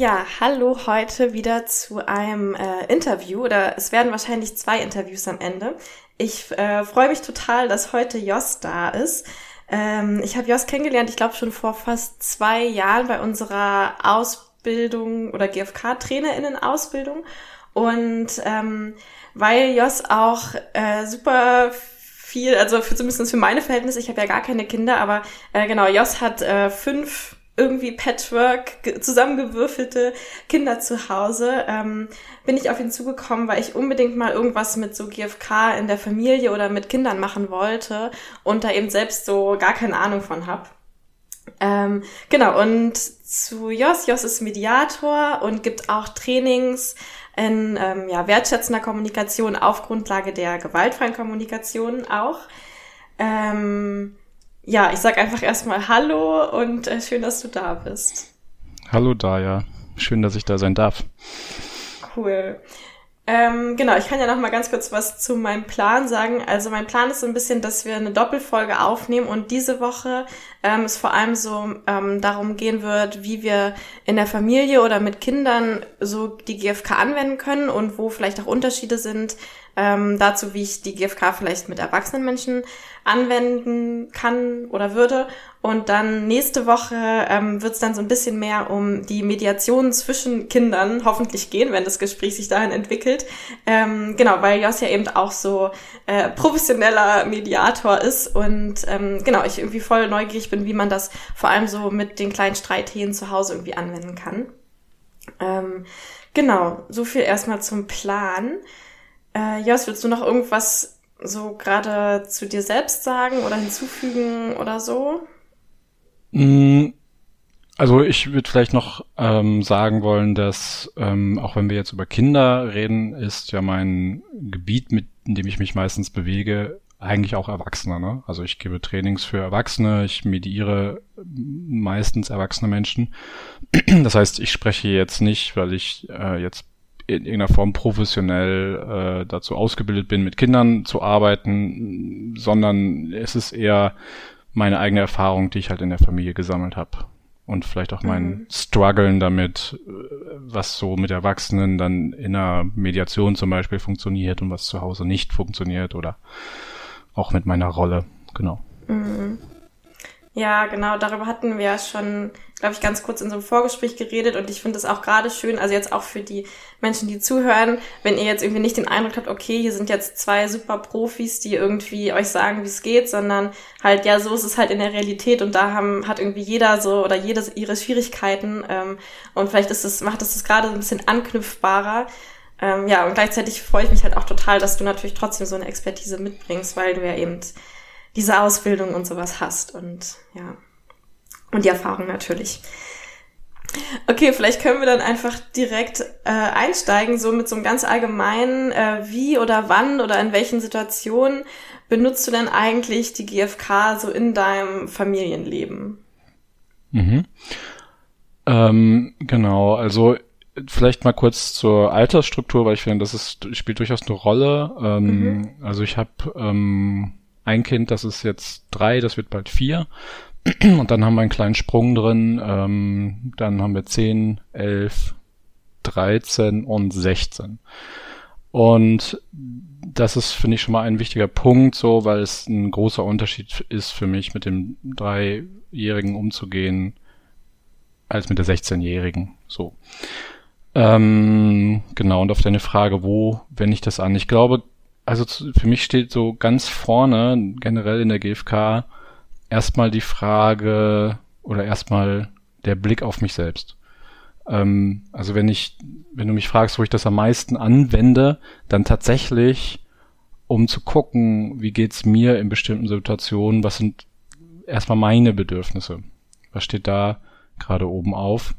Ja, hallo heute wieder zu einem äh, Interview oder es werden wahrscheinlich zwei Interviews am Ende. Ich äh, freue mich total, dass heute Jos da ist. Ähm, ich habe Jos kennengelernt, ich glaube schon vor fast zwei Jahren bei unserer Ausbildung oder GFK-TrainerInnen-Ausbildung. Und ähm, weil Jos auch äh, super viel, also für, zumindest für meine Verhältnisse, ich habe ja gar keine Kinder, aber äh, genau, Jos hat äh, fünf irgendwie Patchwork zusammengewürfelte Kinder zu Hause, ähm, bin ich auf ihn zugekommen, weil ich unbedingt mal irgendwas mit so GFK in der Familie oder mit Kindern machen wollte und da eben selbst so gar keine Ahnung von hab. Ähm, genau, und zu Jos. Jos ist Mediator und gibt auch Trainings in ähm, ja, wertschätzender Kommunikation auf Grundlage der gewaltfreien Kommunikation auch. Ähm, ja, ich sag einfach erstmal Hallo und äh, schön, dass du da bist. Hallo Daya, schön, dass ich da sein darf. Cool. Ähm, genau, ich kann ja noch mal ganz kurz was zu meinem Plan sagen. Also mein Plan ist so ein bisschen, dass wir eine Doppelfolge aufnehmen und diese Woche ähm, es vor allem so ähm, darum gehen wird, wie wir in der Familie oder mit Kindern so die GFK anwenden können und wo vielleicht auch Unterschiede sind ähm, dazu, wie ich die GFK vielleicht mit erwachsenen Menschen anwenden kann oder würde. Und dann nächste Woche ähm, wird es dann so ein bisschen mehr um die Mediation zwischen Kindern hoffentlich gehen, wenn das Gespräch sich dahin entwickelt. Ähm, genau, weil Jos ja eben auch so äh, professioneller Mediator ist und ähm, genau, ich irgendwie voll neugierig bin, wie man das vor allem so mit den kleinen Streithähnen zu Hause irgendwie anwenden kann. Ähm, genau, so viel erstmal zum Plan. Äh, Jos, willst du noch irgendwas so gerade zu dir selbst sagen oder hinzufügen oder so? Mm, also ich würde vielleicht noch ähm, sagen wollen, dass ähm, auch wenn wir jetzt über Kinder reden, ist ja mein Gebiet, mit in dem ich mich meistens bewege, eigentlich auch Erwachsene. Ne? Also ich gebe Trainings für Erwachsene, ich mediere meistens erwachsene Menschen. Das heißt, ich spreche jetzt nicht, weil ich äh, jetzt in irgendeiner Form professionell äh, dazu ausgebildet bin, mit Kindern zu arbeiten, sondern es ist eher meine eigene Erfahrung, die ich halt in der Familie gesammelt habe. Und vielleicht auch mein mhm. Struggeln damit, äh, was so mit Erwachsenen dann in einer Mediation zum Beispiel funktioniert und was zu Hause nicht funktioniert oder auch mit meiner Rolle. Genau. Mhm. Ja, genau, darüber hatten wir ja schon, glaube ich, ganz kurz in so einem Vorgespräch geredet und ich finde es auch gerade schön, also jetzt auch für die Menschen, die zuhören, wenn ihr jetzt irgendwie nicht den Eindruck habt, okay, hier sind jetzt zwei super Profis, die irgendwie euch sagen, wie es geht, sondern halt, ja, so ist es halt in der Realität und da haben, hat irgendwie jeder so oder jede ihre Schwierigkeiten ähm, und vielleicht ist es, macht es das gerade so ein bisschen anknüpfbarer. Ähm, ja, und gleichzeitig freue ich mich halt auch total, dass du natürlich trotzdem so eine Expertise mitbringst, weil du ja eben diese Ausbildung und sowas hast und ja. Und die Erfahrung natürlich. Okay, vielleicht können wir dann einfach direkt äh, einsteigen, so mit so einem ganz allgemeinen, äh, wie oder wann oder in welchen Situationen benutzt du denn eigentlich die GfK so in deinem Familienleben? Mhm. Ähm, genau, also vielleicht mal kurz zur Altersstruktur, weil ich finde, das ist, spielt durchaus eine Rolle. Ähm, mhm. Also ich habe ähm, ein Kind, das ist jetzt drei, das wird bald vier. Und dann haben wir einen kleinen Sprung drin. Ähm, dann haben wir zehn, elf, dreizehn und sechzehn. Und das ist, finde ich, schon mal ein wichtiger Punkt, so, weil es ein großer Unterschied ist für mich, mit dem Dreijährigen umzugehen, als mit der 16-Jährigen. So. Ähm, genau, und auf deine Frage, wo wende ich das an? Ich glaube, also für mich steht so ganz vorne, generell in der GfK, erstmal die Frage oder erstmal der Blick auf mich selbst. Ähm, also wenn ich, wenn du mich fragst, wo ich das am meisten anwende, dann tatsächlich, um zu gucken, wie geht's mir in bestimmten Situationen, was sind erstmal meine Bedürfnisse? Was steht da gerade oben auf?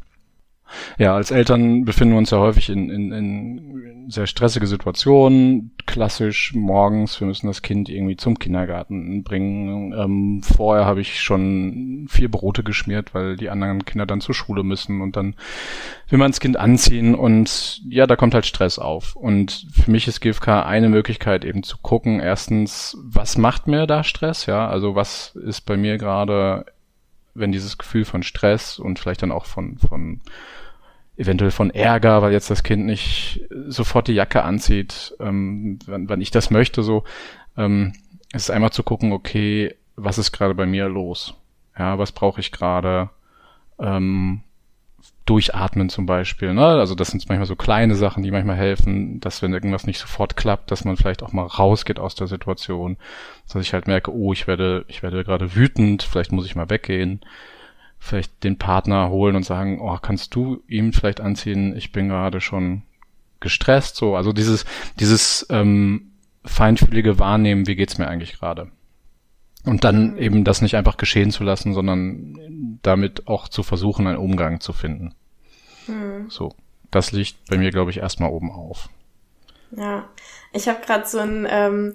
Ja, als Eltern befinden wir uns ja häufig in, in, in sehr stressige Situationen. Klassisch morgens, wir müssen das Kind irgendwie zum Kindergarten bringen. Ähm, vorher habe ich schon vier Brote geschmiert, weil die anderen Kinder dann zur Schule müssen und dann will man das Kind anziehen und ja, da kommt halt Stress auf. Und für mich ist GFK eine Möglichkeit eben zu gucken, erstens, was macht mir da Stress? Ja, also was ist bei mir gerade wenn dieses Gefühl von Stress und vielleicht dann auch von, von eventuell von Ärger, weil jetzt das Kind nicht sofort die Jacke anzieht, ähm, wann, wann ich das möchte, so, ähm, ist einmal zu gucken, okay, was ist gerade bei mir los? Ja, was brauche ich gerade? Ähm, Durchatmen zum Beispiel. Ne? Also das sind manchmal so kleine Sachen, die manchmal helfen, dass wenn irgendwas nicht sofort klappt, dass man vielleicht auch mal rausgeht aus der Situation. Dass ich halt merke, oh, ich werde, ich werde gerade wütend, vielleicht muss ich mal weggehen. Vielleicht den Partner holen und sagen, oh, kannst du ihm vielleicht anziehen? Ich bin gerade schon gestresst. So, also dieses, dieses ähm, feinfühlige Wahrnehmen, wie geht's mir eigentlich gerade? Und dann eben das nicht einfach geschehen zu lassen, sondern damit auch zu versuchen, einen Umgang zu finden. Hm. So, das liegt bei mir, glaube ich, erstmal oben auf. Ja, ich habe gerade so ein, ähm,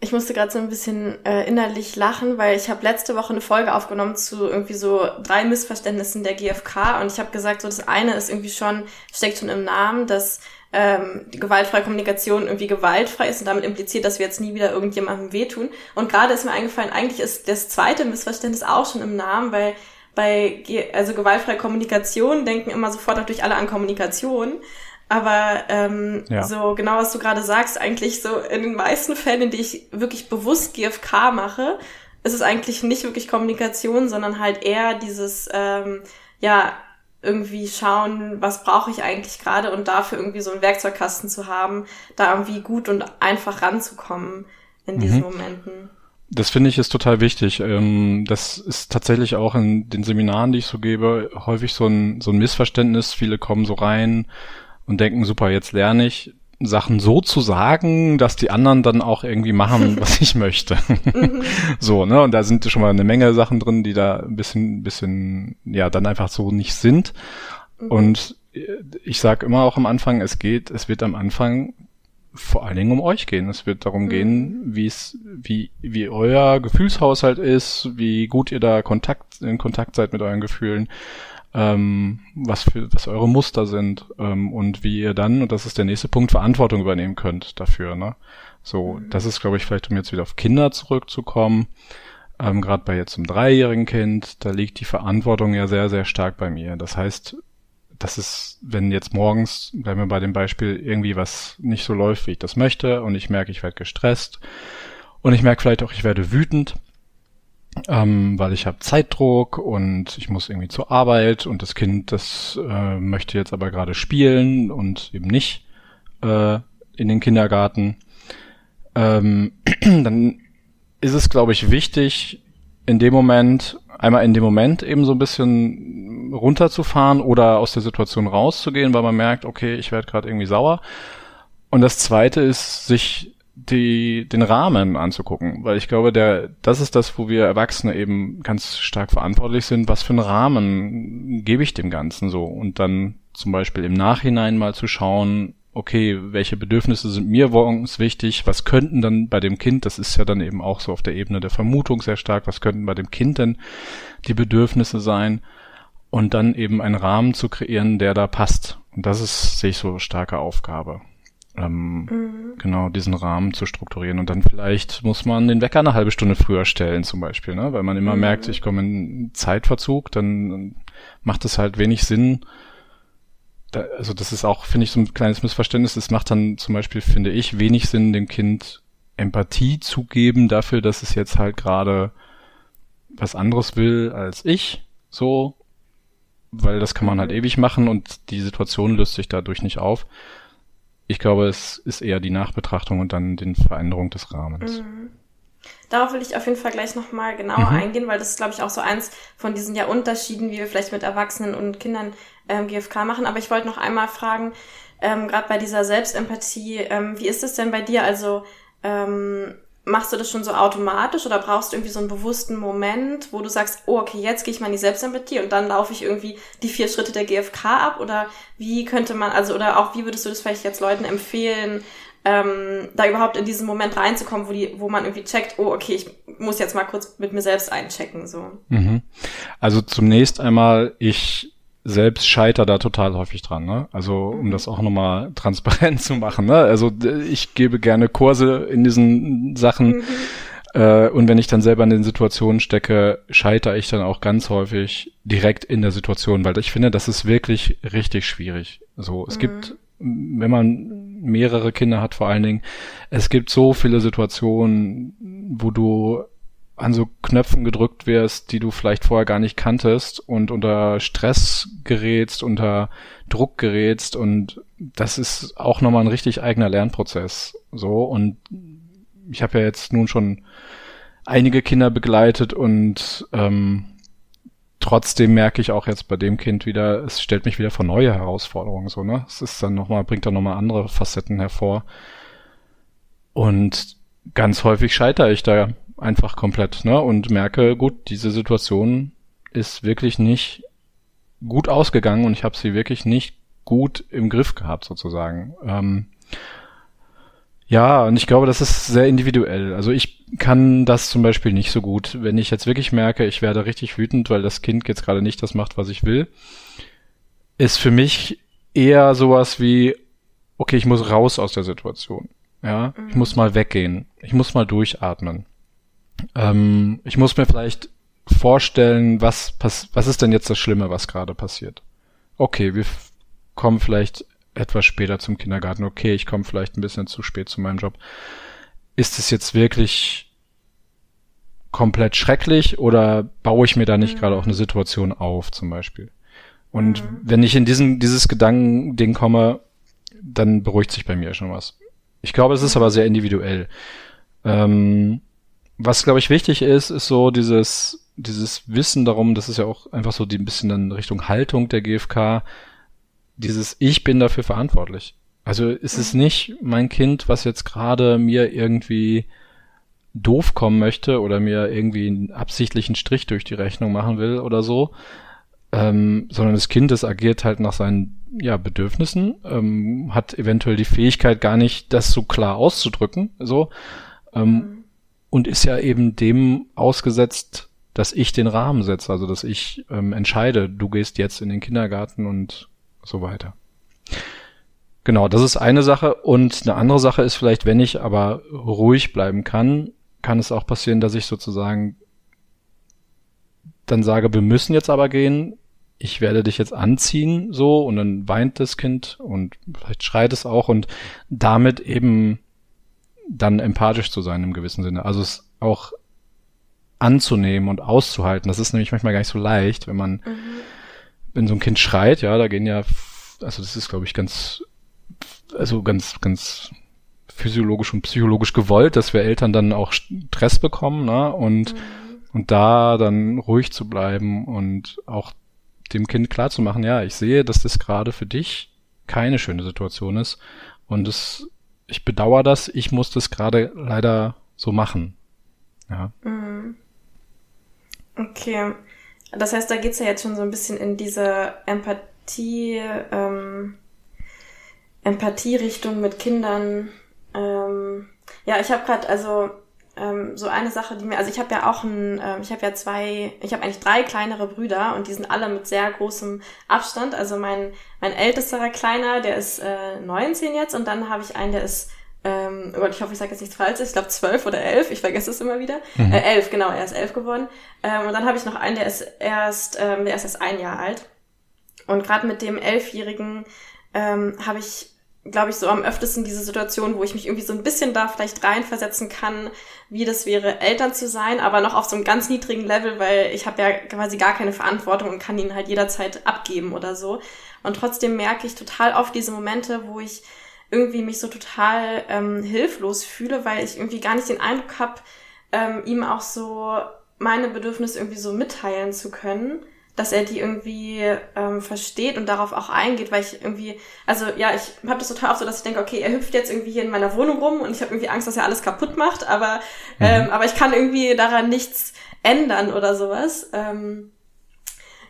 ich musste gerade so ein bisschen äh, innerlich lachen, weil ich habe letzte Woche eine Folge aufgenommen zu irgendwie so drei Missverständnissen der GfK und ich habe gesagt, so das eine ist irgendwie schon, steckt schon im Namen, dass ähm, die gewaltfreie Kommunikation irgendwie gewaltfrei ist und damit impliziert, dass wir jetzt nie wieder irgendjemandem wehtun. Und gerade ist mir eingefallen, eigentlich ist das zweite Missverständnis auch schon im Namen, weil bei also gewaltfreie Kommunikation denken immer sofort natürlich alle an Kommunikation. Aber ähm, ja. so genau, was du gerade sagst, eigentlich so in den meisten Fällen, in die ich wirklich bewusst GFK mache, ist es eigentlich nicht wirklich Kommunikation, sondern halt eher dieses ähm, ja irgendwie schauen, was brauche ich eigentlich gerade und dafür irgendwie so einen Werkzeugkasten zu haben, da irgendwie gut und einfach ranzukommen in diesen mhm. Momenten. Das finde ich ist total wichtig. Ähm, das ist tatsächlich auch in den Seminaren, die ich so gebe, häufig so ein, so ein Missverständnis. Viele kommen so rein und denken, super, jetzt lerne ich. Sachen so zu sagen, dass die anderen dann auch irgendwie machen, was ich möchte. Mhm. so, ne? Und da sind schon mal eine Menge Sachen drin, die da ein bisschen, bisschen, ja, dann einfach so nicht sind. Mhm. Und ich sag immer auch am Anfang, es geht, es wird am Anfang vor allen Dingen um euch gehen. Es wird darum mhm. gehen, wie es, wie, wie euer Gefühlshaushalt ist, wie gut ihr da Kontakt, in Kontakt seid mit euren Gefühlen ähm, was für was eure Muster sind ähm, und wie ihr dann, und das ist der nächste Punkt, Verantwortung übernehmen könnt dafür. Ne? So, mhm. das ist, glaube ich, vielleicht, um jetzt wieder auf Kinder zurückzukommen, ähm, gerade bei jetzt einem dreijährigen Kind, da liegt die Verantwortung ja sehr, sehr stark bei mir. Das heißt, das ist, wenn jetzt morgens, bleiben wir bei dem Beispiel, irgendwie was nicht so läuft, wie ich das möchte, und ich merke, ich werde gestresst, und ich merke vielleicht auch, ich werde wütend, ähm, weil ich habe Zeitdruck und ich muss irgendwie zur Arbeit und das Kind, das äh, möchte jetzt aber gerade spielen und eben nicht äh, in den Kindergarten. Ähm, dann ist es, glaube ich, wichtig, in dem Moment, einmal in dem Moment eben so ein bisschen runterzufahren oder aus der Situation rauszugehen, weil man merkt, okay, ich werde gerade irgendwie sauer. Und das zweite ist, sich die, den Rahmen anzugucken, weil ich glaube, der, das ist das, wo wir Erwachsene eben ganz stark verantwortlich sind. Was für einen Rahmen gebe ich dem Ganzen so? Und dann zum Beispiel im Nachhinein mal zu schauen, okay, welche Bedürfnisse sind mir morgens wichtig? Was könnten dann bei dem Kind, das ist ja dann eben auch so auf der Ebene der Vermutung sehr stark, was könnten bei dem Kind denn die Bedürfnisse sein? Und dann eben einen Rahmen zu kreieren, der da passt. Und das ist, sehe ich so starke Aufgabe ähm, mhm. genau diesen Rahmen zu strukturieren. Und dann vielleicht muss man den Wecker eine halbe Stunde früher stellen zum Beispiel, ne? weil man immer mhm. merkt, ich komme in Zeitverzug, dann macht es halt wenig Sinn. Da, also das ist auch, finde ich, so ein kleines Missverständnis. Es macht dann zum Beispiel, finde ich, wenig Sinn, dem Kind Empathie zu geben dafür, dass es jetzt halt gerade was anderes will als ich, so, weil das kann man halt mhm. ewig machen und die Situation löst sich dadurch nicht auf ich glaube, es ist eher die Nachbetrachtung und dann die Veränderung des Rahmens. Mhm. Darauf will ich auf jeden Fall gleich nochmal genauer mhm. eingehen, weil das ist, glaube ich, auch so eins von diesen ja Unterschieden, wie wir vielleicht mit Erwachsenen und Kindern ähm, GFK machen. Aber ich wollte noch einmal fragen, ähm, gerade bei dieser Selbstempathie, ähm, wie ist es denn bei dir? Also ähm, machst du das schon so automatisch oder brauchst du irgendwie so einen bewussten Moment, wo du sagst, oh, okay, jetzt gehe ich mal in die Selbstempathie und dann laufe ich irgendwie die vier Schritte der GfK ab? Oder wie könnte man, also, oder auch wie würdest du das vielleicht jetzt Leuten empfehlen, ähm, da überhaupt in diesen Moment reinzukommen, wo die, wo man irgendwie checkt, oh, okay, ich muss jetzt mal kurz mit mir selbst einchecken, so. Mhm. Also zunächst einmal, ich selbst scheiter da total häufig dran, ne? Also um das auch nochmal transparent zu machen, ne? Also ich gebe gerne Kurse in diesen Sachen. Mhm. Äh, und wenn ich dann selber in den Situationen stecke, scheitere ich dann auch ganz häufig direkt in der Situation, weil ich finde, das ist wirklich richtig schwierig. So, es mhm. gibt wenn man mehrere Kinder hat vor allen Dingen, es gibt so viele Situationen, wo du an so Knöpfen gedrückt wirst, die du vielleicht vorher gar nicht kanntest und unter Stress gerätst, unter Druck gerätst und das ist auch nochmal ein richtig eigener Lernprozess. So und ich habe ja jetzt nun schon einige Kinder begleitet und ähm, trotzdem merke ich auch jetzt bei dem Kind wieder, es stellt mich wieder vor neue Herausforderungen so, ne? Es ist dann nochmal, bringt dann nochmal andere Facetten hervor. Und ganz häufig scheitere ich da einfach komplett, ne? Und merke, gut, diese Situation ist wirklich nicht gut ausgegangen und ich habe sie wirklich nicht gut im Griff gehabt, sozusagen. Ähm, ja, und ich glaube, das ist sehr individuell. Also ich kann das zum Beispiel nicht so gut. Wenn ich jetzt wirklich merke, ich werde richtig wütend, weil das Kind jetzt gerade nicht das macht, was ich will, ist für mich eher sowas wie, okay, ich muss raus aus der Situation. Ja, mhm. ich muss mal weggehen. Ich muss mal durchatmen. Ähm, ich muss mir vielleicht vorstellen, was, pass was ist denn jetzt das Schlimme, was gerade passiert? Okay, wir kommen vielleicht etwas später zum Kindergarten. Okay, ich komme vielleicht ein bisschen zu spät zu meinem Job. Ist es jetzt wirklich komplett schrecklich oder baue ich mir da nicht mhm. gerade auch eine Situation auf, zum Beispiel? Und mhm. wenn ich in diesen, dieses Gedankending komme, dann beruhigt sich bei mir schon was. Ich glaube, es ist aber sehr individuell. Ähm, was, glaube ich, wichtig ist, ist so dieses, dieses Wissen darum, das ist ja auch einfach so die ein bisschen dann Richtung Haltung der GfK, dieses Ich bin dafür verantwortlich. Also ist es nicht mein Kind, was jetzt gerade mir irgendwie doof kommen möchte oder mir irgendwie einen absichtlichen Strich durch die Rechnung machen will oder so, ähm, sondern das Kind, das agiert halt nach seinen ja, Bedürfnissen, ähm, hat eventuell die Fähigkeit gar nicht, das so klar auszudrücken, so, ähm, mhm. Und ist ja eben dem ausgesetzt, dass ich den Rahmen setze, also dass ich ähm, entscheide, du gehst jetzt in den Kindergarten und so weiter. Genau, das ist eine Sache. Und eine andere Sache ist vielleicht, wenn ich aber ruhig bleiben kann, kann es auch passieren, dass ich sozusagen dann sage, wir müssen jetzt aber gehen. Ich werde dich jetzt anziehen, so, und dann weint das Kind und vielleicht schreit es auch und damit eben dann empathisch zu sein im gewissen Sinne. Also es auch anzunehmen und auszuhalten. Das ist nämlich manchmal gar nicht so leicht, wenn man mhm wenn so ein Kind schreit, ja, da gehen ja, also das ist, glaube ich, ganz, also ganz, ganz physiologisch und psychologisch gewollt, dass wir Eltern dann auch Stress bekommen, ne? Und, mhm. und da dann ruhig zu bleiben und auch dem Kind klar zu machen, ja, ich sehe, dass das gerade für dich keine schöne Situation ist. Und es, ich bedauere das, ich muss das gerade leider so machen. Ja. Mhm. Okay. Das heißt, da geht's ja jetzt schon so ein bisschen in diese Empathie, ähm, Empathie-Richtung mit Kindern. Ähm, ja, ich habe gerade also ähm, so eine Sache, die mir, also ich habe ja auch ein, äh, ich habe ja zwei, ich habe eigentlich drei kleinere Brüder und die sind alle mit sehr großem Abstand. Also mein mein ältester Kleiner, der ist äh, 19 jetzt und dann habe ich einen, der ist ähm, oh Gott, ich hoffe, ich sage jetzt nichts Falsches, ich glaube zwölf oder elf, ich vergesse es immer wieder. Mhm. Äh, elf, genau, er ist elf geworden. Ähm, und dann habe ich noch einen, der ist erst, ähm, der ist erst ein Jahr alt. Und gerade mit dem Elfjährigen ähm, habe ich, glaube ich, so am öftesten diese Situation, wo ich mich irgendwie so ein bisschen da vielleicht reinversetzen kann, wie das wäre, Eltern zu sein, aber noch auf so einem ganz niedrigen Level, weil ich habe ja quasi gar keine Verantwortung und kann ihn halt jederzeit abgeben oder so. Und trotzdem merke ich total oft diese Momente, wo ich irgendwie mich so total ähm, hilflos fühle, weil ich irgendwie gar nicht den Eindruck habe, ähm, ihm auch so meine Bedürfnisse irgendwie so mitteilen zu können. Dass er die irgendwie ähm, versteht und darauf auch eingeht, weil ich irgendwie, also ja, ich habe das total oft so, dass ich denke, okay, er hüpft jetzt irgendwie hier in meiner Wohnung rum und ich habe irgendwie Angst, dass er alles kaputt macht, aber, mhm. ähm, aber ich kann irgendwie daran nichts ändern oder sowas. Ähm,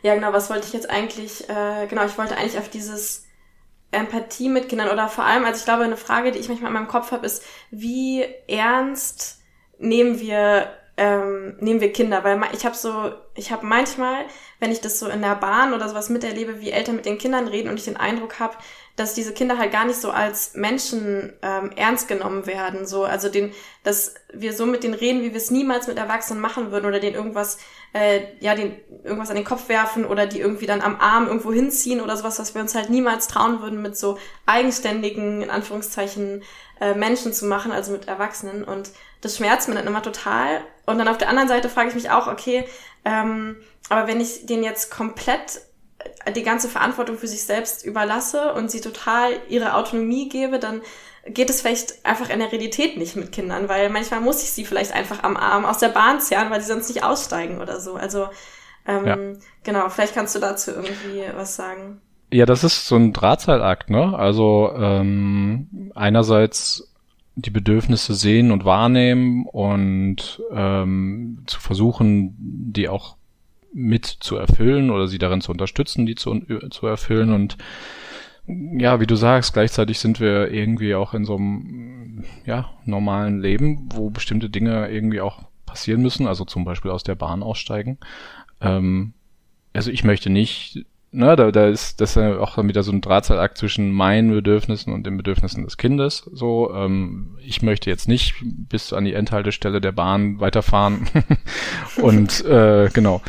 ja, genau, was wollte ich jetzt eigentlich, äh, genau, ich wollte eigentlich auf dieses Empathie mit Kindern oder vor allem, also ich glaube, eine Frage, die ich manchmal in meinem Kopf habe, ist, wie ernst nehmen wir ähm, nehmen wir Kinder, weil ich habe so, ich habe manchmal, wenn ich das so in der Bahn oder sowas miterlebe, wie Eltern mit den Kindern reden und ich den Eindruck habe, dass diese Kinder halt gar nicht so als Menschen ähm, ernst genommen werden, so. Also den, dass wir so mit denen reden, wie wir es niemals mit Erwachsenen machen würden oder denen irgendwas, äh, ja, den irgendwas an den Kopf werfen oder die irgendwie dann am Arm irgendwo hinziehen oder sowas, was wir uns halt niemals trauen würden, mit so eigenständigen in Anführungszeichen äh, Menschen zu machen, also mit Erwachsenen. Und das schmerzt mir dann immer total. Und dann auf der anderen Seite frage ich mich auch, okay, ähm, aber wenn ich den jetzt komplett äh, die ganze Verantwortung für sich selbst überlasse und sie total ihre Autonomie gebe, dann geht es vielleicht einfach in der Realität nicht mit Kindern, weil manchmal muss ich sie vielleicht einfach am Arm aus der Bahn zerren, weil sie sonst nicht aussteigen oder so. Also ähm, ja. genau, vielleicht kannst du dazu irgendwie was sagen. Ja, das ist so ein Drahtseilakt, ne? Also ähm, einerseits die Bedürfnisse sehen und wahrnehmen und ähm, zu versuchen, die auch mit zu erfüllen oder sie darin zu unterstützen, die zu, zu erfüllen. Und ja, wie du sagst, gleichzeitig sind wir irgendwie auch in so einem ja, normalen Leben, wo bestimmte Dinge irgendwie auch passieren müssen, also zum Beispiel aus der Bahn aussteigen. Ähm, also ich möchte nicht ne, da, da ist das ist ja auch wieder so ein Drahtseilakt zwischen meinen Bedürfnissen und den Bedürfnissen des Kindes. So, ähm, ich möchte jetzt nicht bis an die Endhaltestelle der Bahn weiterfahren. und äh, genau.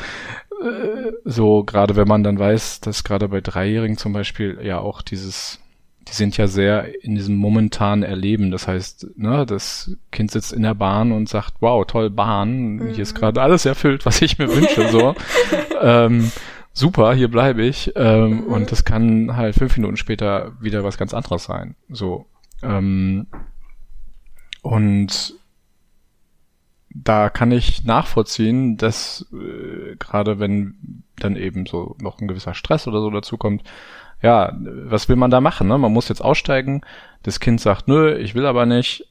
Äh, so, gerade wenn man dann weiß, dass gerade bei Dreijährigen zum Beispiel ja auch dieses die sind ja sehr in diesem momentanen Erleben. Das heißt, ne, das Kind sitzt in der Bahn und sagt, wow, toll, Bahn, mhm. hier ist mhm. gerade alles erfüllt, was ich mir wünsche. So. ähm, super, hier bleibe ich. Ähm, mhm. Und das kann halt fünf Minuten später wieder was ganz anderes sein. So. Ähm, und da kann ich nachvollziehen, dass äh, gerade wenn dann eben so noch ein gewisser Stress oder so dazu kommt, ja, was will man da machen? Ne? Man muss jetzt aussteigen. Das Kind sagt, nö, ich will aber nicht.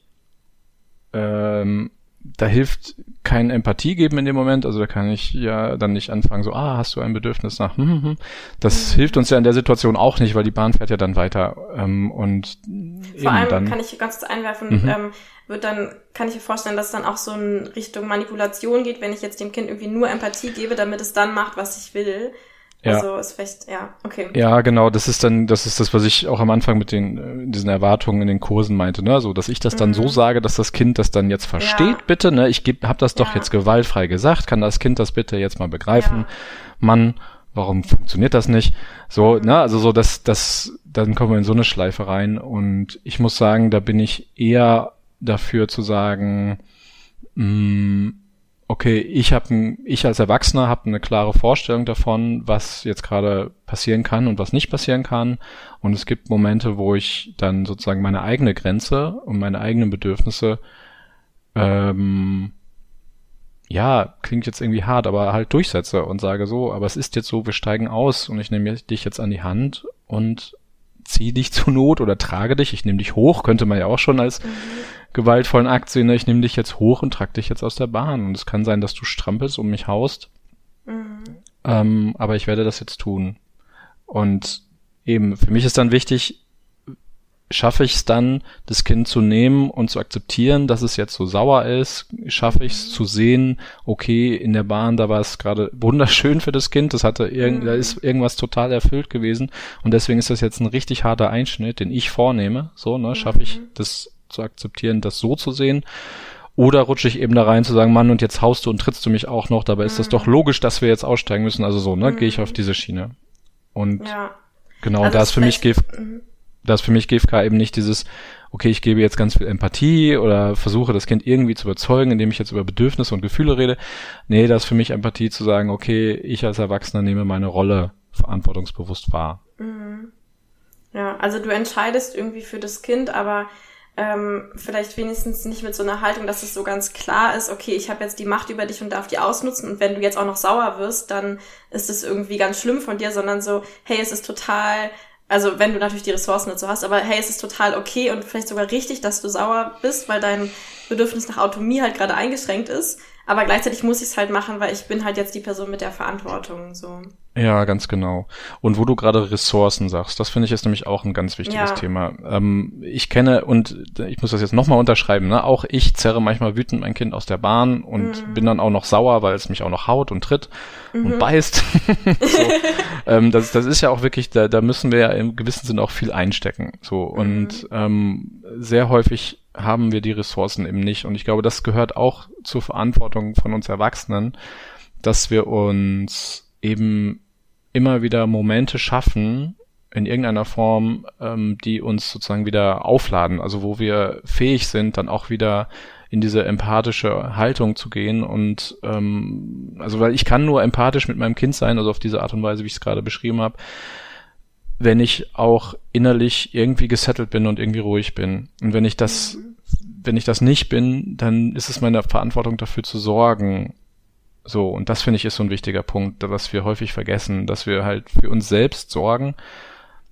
Ähm, da hilft kein Empathie geben in dem Moment. Also da kann ich ja dann nicht anfangen, so, ah, hast du ein Bedürfnis nach, hm, hm, hm. Das mhm. hilft uns ja in der Situation auch nicht, weil die Bahn fährt ja dann weiter. Ähm, und vor allem dann, kann ich ganz kurz einwerfen, mhm. ähm, wird dann, kann ich mir vorstellen, dass es dann auch so in Richtung Manipulation geht, wenn ich jetzt dem Kind irgendwie nur Empathie gebe, damit es dann macht, was ich will. Ja. Also ist vielleicht, ja, okay. Ja, genau, das ist dann, das ist das, was ich auch am Anfang mit den äh, diesen Erwartungen in den Kursen meinte, ne? So, dass ich das dann mhm. so sage, dass das Kind das dann jetzt versteht, ja. bitte, ne? Ich geb, hab das doch ja. jetzt gewaltfrei gesagt, kann das Kind das bitte jetzt mal begreifen? Mann, warum funktioniert das nicht? So, mhm. ne? Also so, dass das, dann kommen wir in so eine Schleife rein und ich muss sagen, da bin ich eher dafür zu sagen, mh, mm, okay, ich habe ich als Erwachsener habe eine klare Vorstellung davon, was jetzt gerade passieren kann und was nicht passieren kann. Und es gibt Momente, wo ich dann sozusagen meine eigene Grenze und meine eigenen Bedürfnisse ähm, ja, klingt jetzt irgendwie hart, aber halt durchsetze und sage so, aber es ist jetzt so, wir steigen aus und ich nehme dich jetzt an die Hand und zieh dich zur Not oder trage dich, ich nehme dich hoch, könnte man ja auch schon als mhm gewaltvollen Akt sehen, ich nehme dich jetzt hoch und trag dich jetzt aus der Bahn. Und es kann sein, dass du strampelst und mich haust. Mhm. Ähm, aber ich werde das jetzt tun. Und eben, für mich ist dann wichtig, schaffe ich es dann, das Kind zu nehmen und zu akzeptieren, dass es jetzt so sauer ist? Schaffe ich es mhm. zu sehen, okay, in der Bahn, da war es gerade wunderschön für das Kind, das hatte irgend, mhm. da ist irgendwas total erfüllt gewesen und deswegen ist das jetzt ein richtig harter Einschnitt, den ich vornehme. So, ne, schaffe ich mhm. das zu akzeptieren, das so zu sehen. Oder rutsche ich eben da rein zu sagen, Mann, und jetzt haust du und trittst du mich auch noch, dabei ist das doch mhm. logisch, dass wir jetzt aussteigen müssen. Also so, ne, mhm. gehe ich auf diese Schiene. Und ja. genau, also da ist für mich GF, mhm. da ist für mich GFK eben nicht dieses, okay, ich gebe jetzt ganz viel Empathie oder versuche das Kind irgendwie zu überzeugen, indem ich jetzt über Bedürfnisse und Gefühle rede. Nee, da ist für mich Empathie zu sagen, okay, ich als Erwachsener nehme meine Rolle verantwortungsbewusst wahr. Mhm. Ja, also du entscheidest irgendwie für das Kind, aber ähm, vielleicht wenigstens nicht mit so einer Haltung, dass es so ganz klar ist, okay, ich habe jetzt die Macht über dich und darf die ausnutzen und wenn du jetzt auch noch sauer wirst, dann ist es irgendwie ganz schlimm von dir, sondern so, hey, es ist total, also wenn du natürlich die Ressourcen dazu hast, aber hey, es ist total okay und vielleicht sogar richtig, dass du sauer bist, weil dein Bedürfnis nach Autonomie halt gerade eingeschränkt ist. Aber gleichzeitig muss ich es halt machen, weil ich bin halt jetzt die Person mit der Verantwortung. So. Ja, ganz genau. Und wo du gerade Ressourcen sagst, das finde ich ist nämlich auch ein ganz wichtiges ja. Thema. Ähm, ich kenne, und ich muss das jetzt nochmal unterschreiben, ne? auch ich zerre manchmal wütend mein Kind aus der Bahn und mhm. bin dann auch noch sauer, weil es mich auch noch haut und tritt mhm. und beißt. so. ähm, das, das ist ja auch wirklich, da, da müssen wir ja im gewissen Sinne auch viel einstecken. So und mhm. ähm, sehr häufig haben wir die Ressourcen eben nicht. Und ich glaube, das gehört auch zur Verantwortung von uns Erwachsenen, dass wir uns eben immer wieder Momente schaffen, in irgendeiner Form, ähm, die uns sozusagen wieder aufladen, also wo wir fähig sind, dann auch wieder in diese empathische Haltung zu gehen und ähm, also weil ich kann nur empathisch mit meinem Kind sein, also auf diese Art und Weise, wie ich es gerade beschrieben habe, wenn ich auch innerlich irgendwie gesettelt bin und irgendwie ruhig bin. Und wenn ich das, wenn ich das nicht bin, dann ist es meine Verantwortung dafür zu sorgen, so, und das finde ich ist so ein wichtiger Punkt, was wir häufig vergessen, dass wir halt für uns selbst sorgen.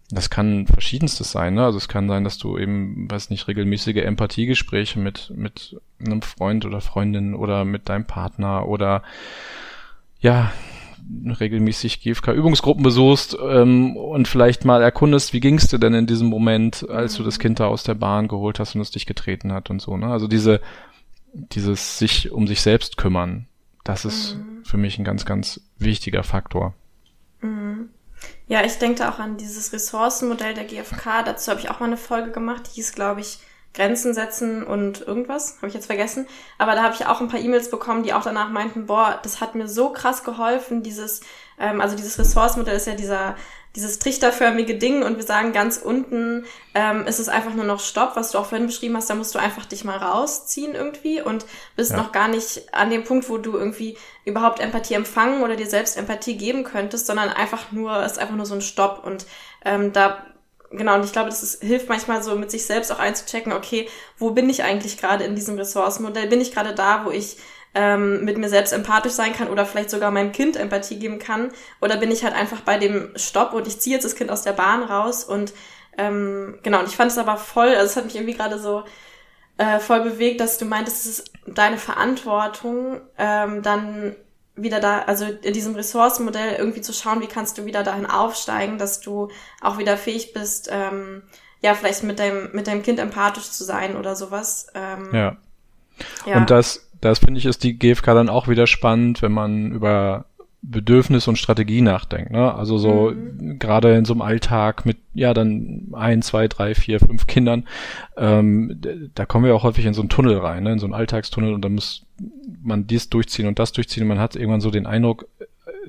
Das kann verschiedenstes sein, ne? Also es kann sein, dass du eben, weiß nicht, regelmäßige Empathiegespräche mit, mit einem Freund oder Freundin oder mit deinem Partner oder ja, regelmäßig GFK-Übungsgruppen besuchst ähm, und vielleicht mal erkundest, wie ging's dir denn in diesem Moment, als du das Kind da aus der Bahn geholt hast und es dich getreten hat und so, ne? Also diese, dieses sich um sich selbst kümmern, das ist mhm. für mich ein ganz, ganz wichtiger Faktor. Mhm. Ja, ich denke auch an dieses Ressourcenmodell der GfK. Dazu habe ich auch mal eine Folge gemacht. Die hieß, glaube ich, Grenzen setzen und irgendwas. Habe ich jetzt vergessen. Aber da habe ich auch ein paar E-Mails bekommen, die auch danach meinten, boah, das hat mir so krass geholfen. Dieses, ähm, also dieses Ressourcenmodell ist ja dieser dieses trichterförmige Ding und wir sagen ganz unten ähm, ist es einfach nur noch Stopp, was du auch vorhin beschrieben hast, da musst du einfach dich mal rausziehen irgendwie und bist ja. noch gar nicht an dem Punkt, wo du irgendwie überhaupt Empathie empfangen oder dir selbst Empathie geben könntest, sondern einfach nur, es ist einfach nur so ein Stopp und ähm, da genau, und ich glaube, das ist, hilft manchmal so mit sich selbst auch einzuchecken, okay, wo bin ich eigentlich gerade in diesem Ressourcenmodell? Bin ich gerade da, wo ich ähm, mit mir selbst empathisch sein kann oder vielleicht sogar meinem Kind Empathie geben kann? Oder bin ich halt einfach bei dem Stopp und ich ziehe jetzt das Kind aus der Bahn raus und ähm, genau, und ich fand es aber voll, also es hat mich irgendwie gerade so äh, voll bewegt, dass du meintest, es ist deine Verantwortung, ähm, dann wieder da, also in diesem Ressourcenmodell irgendwie zu schauen, wie kannst du wieder dahin aufsteigen, dass du auch wieder fähig bist, ähm, ja, vielleicht mit deinem, mit deinem Kind empathisch zu sein oder sowas. Ähm, ja. ja. Und das, das finde ich, ist die GfK dann auch wieder spannend, wenn man über Bedürfnis und Strategie nachdenkt. Ne? Also so mhm. gerade in so einem Alltag mit ja dann ein, zwei, drei, vier, fünf Kindern, ähm, da kommen wir auch häufig in so einen Tunnel rein, ne? in so einen Alltagstunnel und dann muss man dies durchziehen und das durchziehen und man hat irgendwann so den Eindruck,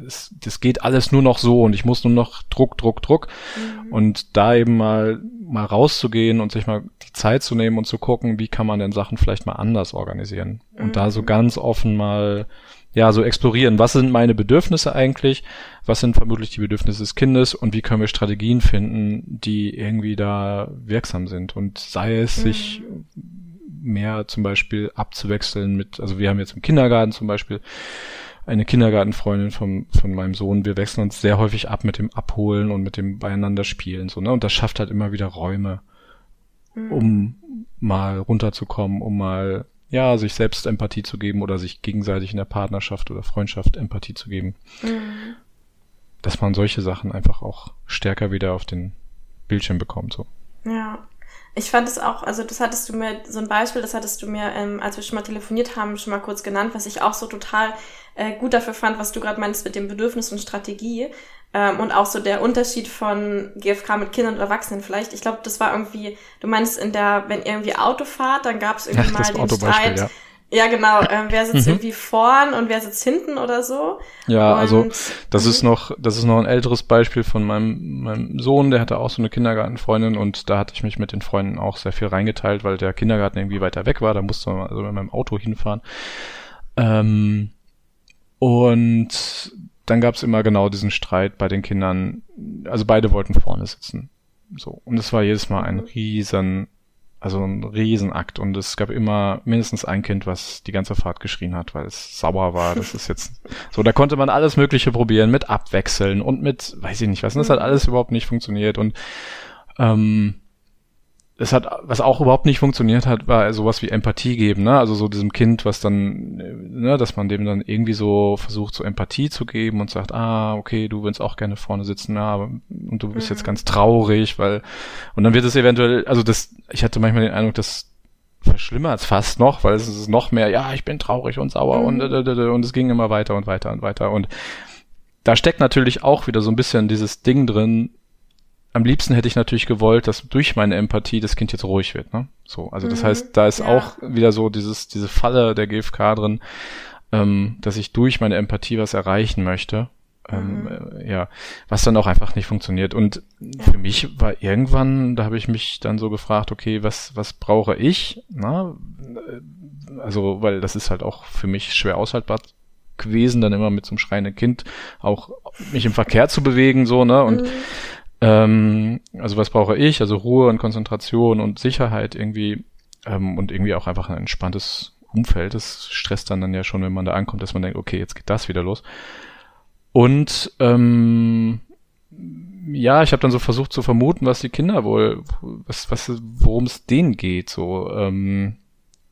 es, das geht alles nur noch so und ich muss nur noch Druck, Druck, Druck. Mhm. Und da eben mal, mal rauszugehen und sich mal die Zeit zu nehmen und zu gucken, wie kann man denn Sachen vielleicht mal anders organisieren. Mhm. Und da so mhm. ganz offen mal, ja, so explorieren. Was sind meine Bedürfnisse eigentlich? Was sind vermutlich die Bedürfnisse des Kindes? Und wie können wir Strategien finden, die irgendwie da wirksam sind? Und sei es mhm. sich mehr zum Beispiel abzuwechseln mit, also wir haben jetzt im Kindergarten zum Beispiel eine Kindergartenfreundin vom, von meinem Sohn. Wir wechseln uns sehr häufig ab mit dem Abholen und mit dem Beieinander spielen, so, ne? Und das schafft halt immer wieder Räume, mhm. um mal runterzukommen, um mal, ja, sich selbst Empathie zu geben oder sich gegenseitig in der Partnerschaft oder Freundschaft Empathie zu geben. Mhm. Dass man solche Sachen einfach auch stärker wieder auf den Bildschirm bekommt, so. Ja. Ich fand es auch, also das hattest du mir, so ein Beispiel, das hattest du mir, ähm, als wir schon mal telefoniert haben, schon mal kurz genannt, was ich auch so total äh, gut dafür fand, was du gerade meinst mit dem Bedürfnis und Strategie. Ähm, und auch so der Unterschied von GFK mit Kindern und Erwachsenen vielleicht. Ich glaube, das war irgendwie, du meinst in der, wenn ihr irgendwie Auto fahrt, dann gab es irgendwie Ach, mal den Streit. Ja. Ja, genau. Ähm, wer sitzt mhm. irgendwie vorn und wer sitzt hinten oder so? Ja, und, also das ist mhm. noch, das ist noch ein älteres Beispiel von meinem, meinem Sohn, der hatte auch so eine Kindergartenfreundin und da hatte ich mich mit den Freunden auch sehr viel reingeteilt, weil der Kindergarten irgendwie weiter weg war. Da musste man also mit meinem Auto hinfahren. Ähm, und dann gab es immer genau diesen Streit bei den Kindern. Also beide wollten vorne sitzen. So. Und es war jedes Mal ein mhm. riesen Also ein Riesenakt. Und es gab immer mindestens ein Kind, was die ganze Fahrt geschrien hat, weil es sauer war. Das ist jetzt so, da konnte man alles Mögliche probieren mit Abwechseln und mit, weiß ich nicht was. Und das hat mhm. alles überhaupt nicht funktioniert. Und ähm, es hat, was auch überhaupt nicht funktioniert hat, war sowas wie Empathie geben, ne? Also so diesem Kind, was dann, ne, dass man dem dann irgendwie so versucht, so Empathie zu geben und sagt, ah, okay, du willst auch gerne vorne sitzen, ja, und du bist mhm. jetzt ganz traurig, weil, und dann wird es eventuell, also das, ich hatte manchmal den Eindruck, das verschlimmert es fast noch, weil es ist noch mehr, ja, ich bin traurig und sauer mhm. und, und es ging immer weiter und weiter und weiter und da steckt natürlich auch wieder so ein bisschen dieses Ding drin, am liebsten hätte ich natürlich gewollt, dass durch meine Empathie das Kind jetzt ruhig wird. Ne? So, also das mhm, heißt, da ist ja. auch wieder so dieses diese Falle der GFK drin, ähm, dass ich durch meine Empathie was erreichen möchte. Ähm, mhm. äh, ja, was dann auch einfach nicht funktioniert. Und ja. für mich war irgendwann, da habe ich mich dann so gefragt, okay, was was brauche ich? Na? Also, weil das ist halt auch für mich schwer aushaltbar gewesen, dann immer mit so einem schreienden Kind auch mich im Verkehr zu bewegen, so, ne? Und mhm ähm, also was brauche ich? Also Ruhe und Konzentration und Sicherheit irgendwie ähm, und irgendwie auch einfach ein entspanntes Umfeld. Das stresst dann, dann ja schon, wenn man da ankommt, dass man denkt, okay, jetzt geht das wieder los. Und ähm, ja, ich habe dann so versucht zu vermuten, was die Kinder wohl, was, was, worum es denen geht. So, ähm,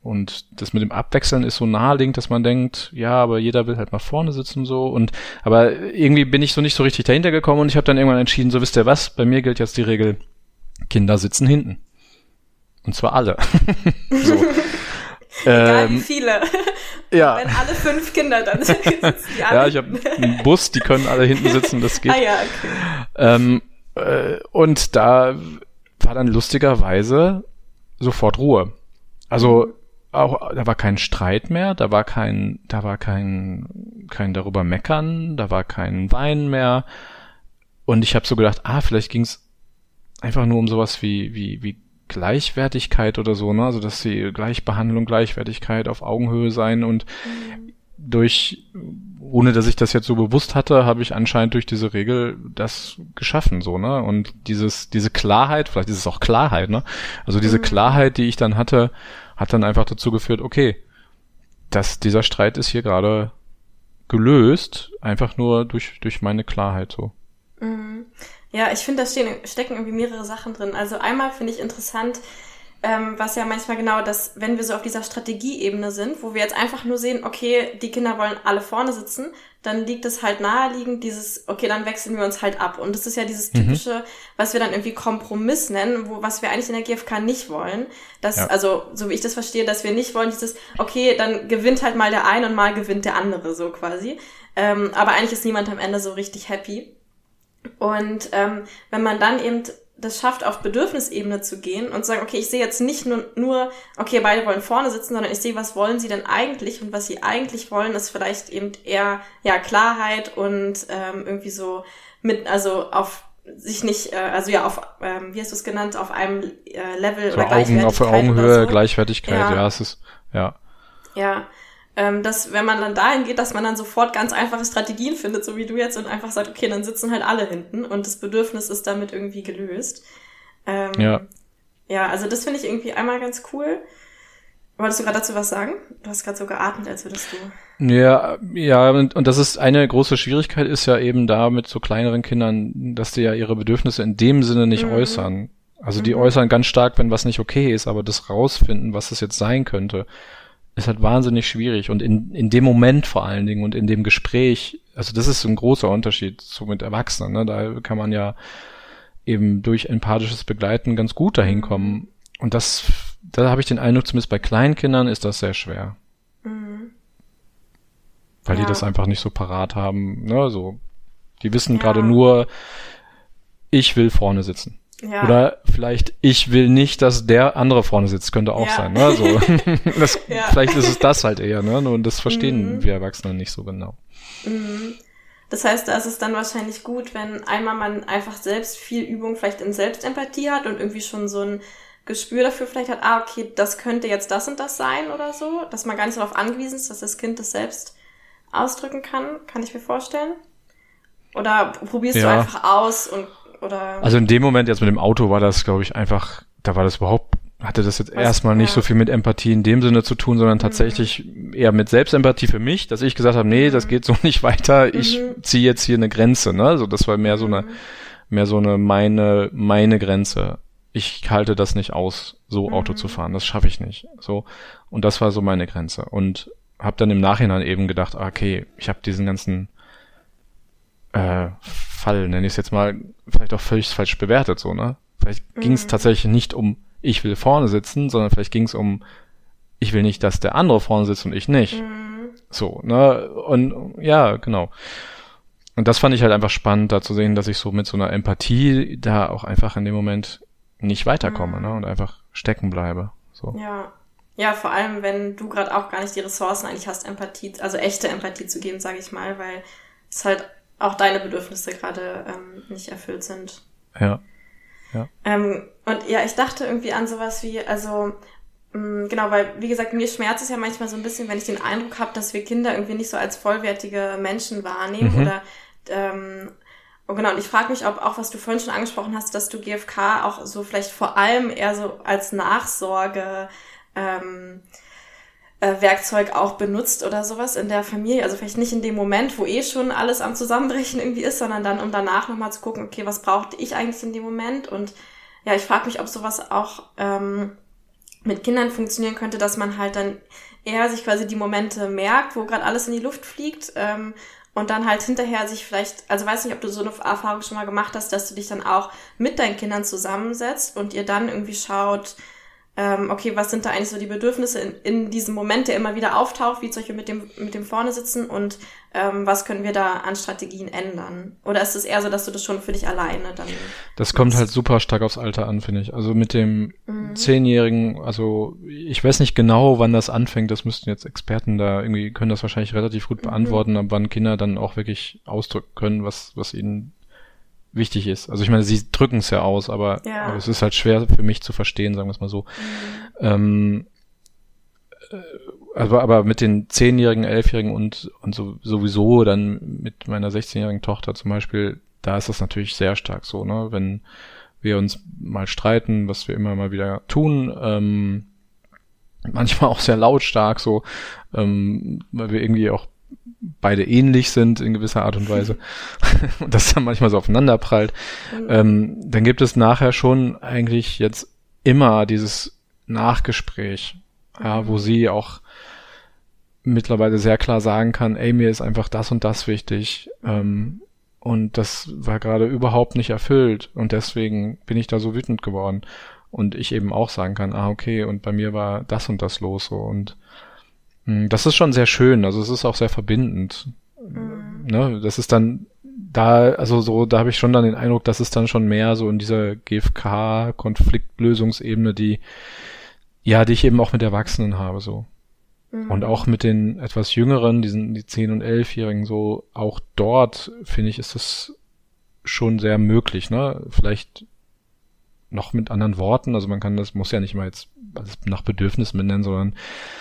und das mit dem Abwechseln ist so naheliegend, dass man denkt, ja, aber jeder will halt mal vorne sitzen so. Und aber irgendwie bin ich so nicht so richtig dahinter gekommen und ich habe dann irgendwann entschieden, so wisst ihr was, bei mir gilt jetzt die Regel, Kinder sitzen hinten. Und zwar alle. so. Egal ähm, wie viele. Ja. Wenn alle fünf Kinder dann sitzen die alle Ja, ich habe einen Bus, die können alle hinten sitzen, das geht. Ah ja, okay. Ähm, äh, und da war dann lustigerweise sofort Ruhe. Also auch, da war kein Streit mehr, da war kein, da war kein, kein darüber meckern, da war kein Weinen mehr. Und ich habe so gedacht, ah, vielleicht ging's einfach nur um sowas wie, wie, wie Gleichwertigkeit oder so, ne? Also dass die Gleichbehandlung, Gleichwertigkeit auf Augenhöhe sein und mhm. durch, ohne dass ich das jetzt so bewusst hatte, habe ich anscheinend durch diese Regel das geschaffen, so, ne? Und dieses, diese Klarheit, vielleicht ist es auch Klarheit, ne? Also diese mhm. Klarheit, die ich dann hatte, hat dann einfach dazu geführt, okay, dass dieser Streit ist hier gerade gelöst, einfach nur durch, durch meine Klarheit so. Mhm. Ja, ich finde, da stehen, stecken irgendwie mehrere Sachen drin. Also einmal finde ich interessant, ähm, was ja manchmal genau das, wenn wir so auf dieser Strategieebene sind, wo wir jetzt einfach nur sehen, okay, die Kinder wollen alle vorne sitzen, dann liegt es halt naheliegend, dieses, okay, dann wechseln wir uns halt ab. Und das ist ja dieses mhm. typische, mhm. was wir dann irgendwie Kompromiss nennen, wo, was wir eigentlich in der GfK nicht wollen. Das, ja. also, so wie ich das verstehe, dass wir nicht wollen, dieses, okay, dann gewinnt halt mal der eine und mal gewinnt der andere, so quasi. Ähm, aber eigentlich ist niemand am Ende so richtig happy. Und ähm, wenn man dann eben das schafft, auf Bedürfnisebene zu gehen und zu sagen, okay, ich sehe jetzt nicht nur, nur, okay, beide wollen vorne sitzen, sondern ich sehe, was wollen sie denn eigentlich und was sie eigentlich wollen, ist vielleicht eben eher ja Klarheit und ähm, irgendwie so mit, also auf sich nicht, äh, also ja, auf, ähm, wie hast du es genannt, auf einem äh, Level so oder Augen, Auf Augenhöhe, so. Gleichwertigkeit, ja. ja, es ist, ja. Ja, ähm, dass wenn man dann dahin geht, dass man dann sofort ganz einfache Strategien findet, so wie du jetzt, und einfach sagt, okay, dann sitzen halt alle hinten und das Bedürfnis ist damit irgendwie gelöst. Ähm, ja. Ja, also das finde ich irgendwie einmal ganz cool. Wolltest du gerade dazu was sagen? Du hast gerade so geatmet, als würdest du. Ja, ja, und, und das ist eine große Schwierigkeit, ist ja eben da mit so kleineren Kindern, dass die ja ihre Bedürfnisse in dem Sinne nicht mhm. äußern. Also die mhm. äußern ganz stark, wenn was nicht okay ist, aber das rausfinden, was es jetzt sein könnte, ist halt wahnsinnig schwierig und in, in dem Moment vor allen Dingen und in dem Gespräch, also das ist ein großer Unterschied zu mit Erwachsenen, ne? da kann man ja eben durch empathisches Begleiten ganz gut dahin kommen und das, da habe ich den Eindruck, zumindest bei Kleinkindern ist das sehr schwer. Mhm. Weil ja. die das einfach nicht so parat haben, ne, so. Die wissen ja. gerade nur, ich will vorne sitzen. Ja. Oder vielleicht, ich will nicht, dass der andere vorne sitzt, könnte auch ja. sein. Ne? So. das, ja. Vielleicht ist es das halt eher, ne? Und das verstehen mhm. wir Erwachsene nicht so genau. Mhm. Das heißt, da ist es dann wahrscheinlich gut, wenn einmal man einfach selbst viel Übung vielleicht in Selbstempathie hat und irgendwie schon so ein Gespür dafür vielleicht hat, ah, okay, das könnte jetzt das und das sein oder so, dass man gar nicht darauf angewiesen ist, dass das Kind das selbst ausdrücken kann, kann ich mir vorstellen. Oder probierst ja. du einfach aus und oder? Also in dem Moment jetzt mit dem Auto war das, glaube ich, einfach, da war das überhaupt hatte das jetzt Was, erstmal nicht ja. so viel mit Empathie in dem Sinne zu tun, sondern mhm. tatsächlich mhm. eher mit Selbstempathie für mich, dass ich gesagt habe, nee, das mhm. geht so nicht weiter, ich mhm. ziehe jetzt hier eine Grenze, ne? Also das war mehr so eine, mehr so eine meine, meine Grenze. Ich halte das nicht aus, so Auto zu fahren. Das schaffe ich nicht. So. Und das war so meine Grenze. Und habe dann im Nachhinein eben gedacht, ah, okay, ich habe diesen ganzen äh, Fall, nenne ich es jetzt mal, vielleicht auch völlig falsch bewertet, so, ne? Vielleicht mhm. ging es tatsächlich nicht um, ich will vorne sitzen, sondern vielleicht ging es um, ich will nicht, dass der andere vorne sitzt und ich nicht. Mhm. So, ne? Und ja, genau. Und das fand ich halt einfach spannend, da zu sehen, dass ich so mit so einer Empathie da auch einfach in dem Moment nicht weiterkomme, mhm. ne? Und einfach stecken bleibe. So. Ja. Ja, vor allem, wenn du gerade auch gar nicht die Ressourcen eigentlich hast, Empathie, also echte Empathie zu geben, sage ich mal, weil es halt auch deine Bedürfnisse gerade ähm, nicht erfüllt sind. Ja. Ja. Ähm, und ja, ich dachte irgendwie an sowas wie, also mh, mm, genau, weil wie gesagt, mir schmerzt es ja manchmal so ein bisschen, wenn ich den Eindruck habe, dass wir Kinder irgendwie nicht so als vollwertige Menschen wahrnehmen mhm. oder ähm, und genau, und ich frage mich, ob auch, was du vorhin schon angesprochen hast, dass du GFK auch so vielleicht vor allem eher so als Nachsorge ähm, äh, Werkzeug auch benutzt oder sowas in der Familie. Also vielleicht nicht in dem Moment, wo eh schon alles am Zusammenbrechen irgendwie ist, sondern dann, um danach nochmal zu gucken, okay, was brauchte ich eigentlich in dem Moment? Und ja, ich frage mich, ob sowas auch ähm, mit Kindern funktionieren könnte, dass man halt dann eher sich quasi die Momente merkt, wo gerade alles in die Luft fliegt ähm, und dann halt hinterher sich vielleicht, also weiß nicht, ob du so eine Erfahrung schon mal gemacht hast, dass du dich dann auch mit deinen Kindern zusammensetzt und ihr dann irgendwie schaut, ähm, okay, was sind da eigentlich so die Bedürfnisse in, in diesem Moment, der immer wieder auftaucht, wie zum Beispiel mit dem, mit dem vorne sitzen und ähm, was können wir da an Strategien ändern? Oder ist es eher so, dass du das schon für dich alleine dann. Das kommt halt super stark aufs Alter an, finde ich. Also mit dem mhm. Zehnjährigen, also ich weiß nicht genau, wann das anfängt, das müssten jetzt Experten da irgendwie, können das wahrscheinlich relativ gut mhm. beantworten, mhm. ab wann Kinder dann auch wirklich ausdrücken können, was, was ihnen wichtig ist. Also ich meine, sie drücken es ja aus, aber, ja. aber, es ist halt schwer für mich zu verstehen, sagen wir es mal so. Mhm. Ähm, äh, aber, aber mit den zehnjährigen, elfjährigen und, und so, sowieso dann mit meiner 16-jährigen Tochter zum Beispiel, da ist das natürlich sehr stark so, ne? Wenn wir uns mal streiten, was wir immer mal wieder tun, ähm, manchmal auch sehr lautstark so, ähm, weil wir irgendwie auch beide ähnlich sind in gewisser Art und Weise und das dann manchmal so aufeinander prallt, ähm, dann gibt es nachher schon eigentlich jetzt immer dieses Nachgespräch, ja, wo mhm. sie auch mittlerweile sehr klar sagen kann, ey, mir ist einfach das und das wichtig. Ähm, und das war gerade überhaupt nicht erfüllt. Und deswegen bin ich da so wütend geworden. Und ich eben auch sagen kann, ah, okay, und bei mir war das und das los so. Und das ist schon sehr schön, also es ist auch sehr verbindend. Mhm. Ne? Das ist dann da, also so, da habe ich schon dann den Eindruck, dass es dann schon mehr so in dieser GFK-Konfliktlösungsebene, die, ja, die ich eben auch mit Erwachsenen habe, so. Mhm. Und auch mit den etwas jüngeren, diesen, die 10- und 11-Jährigen, so, auch dort, finde ich, ist es schon sehr möglich, ne? Vielleicht noch mit anderen Worten, also man kann das, muss ja nicht mal jetzt nach Bedürfnissen benennen, sondern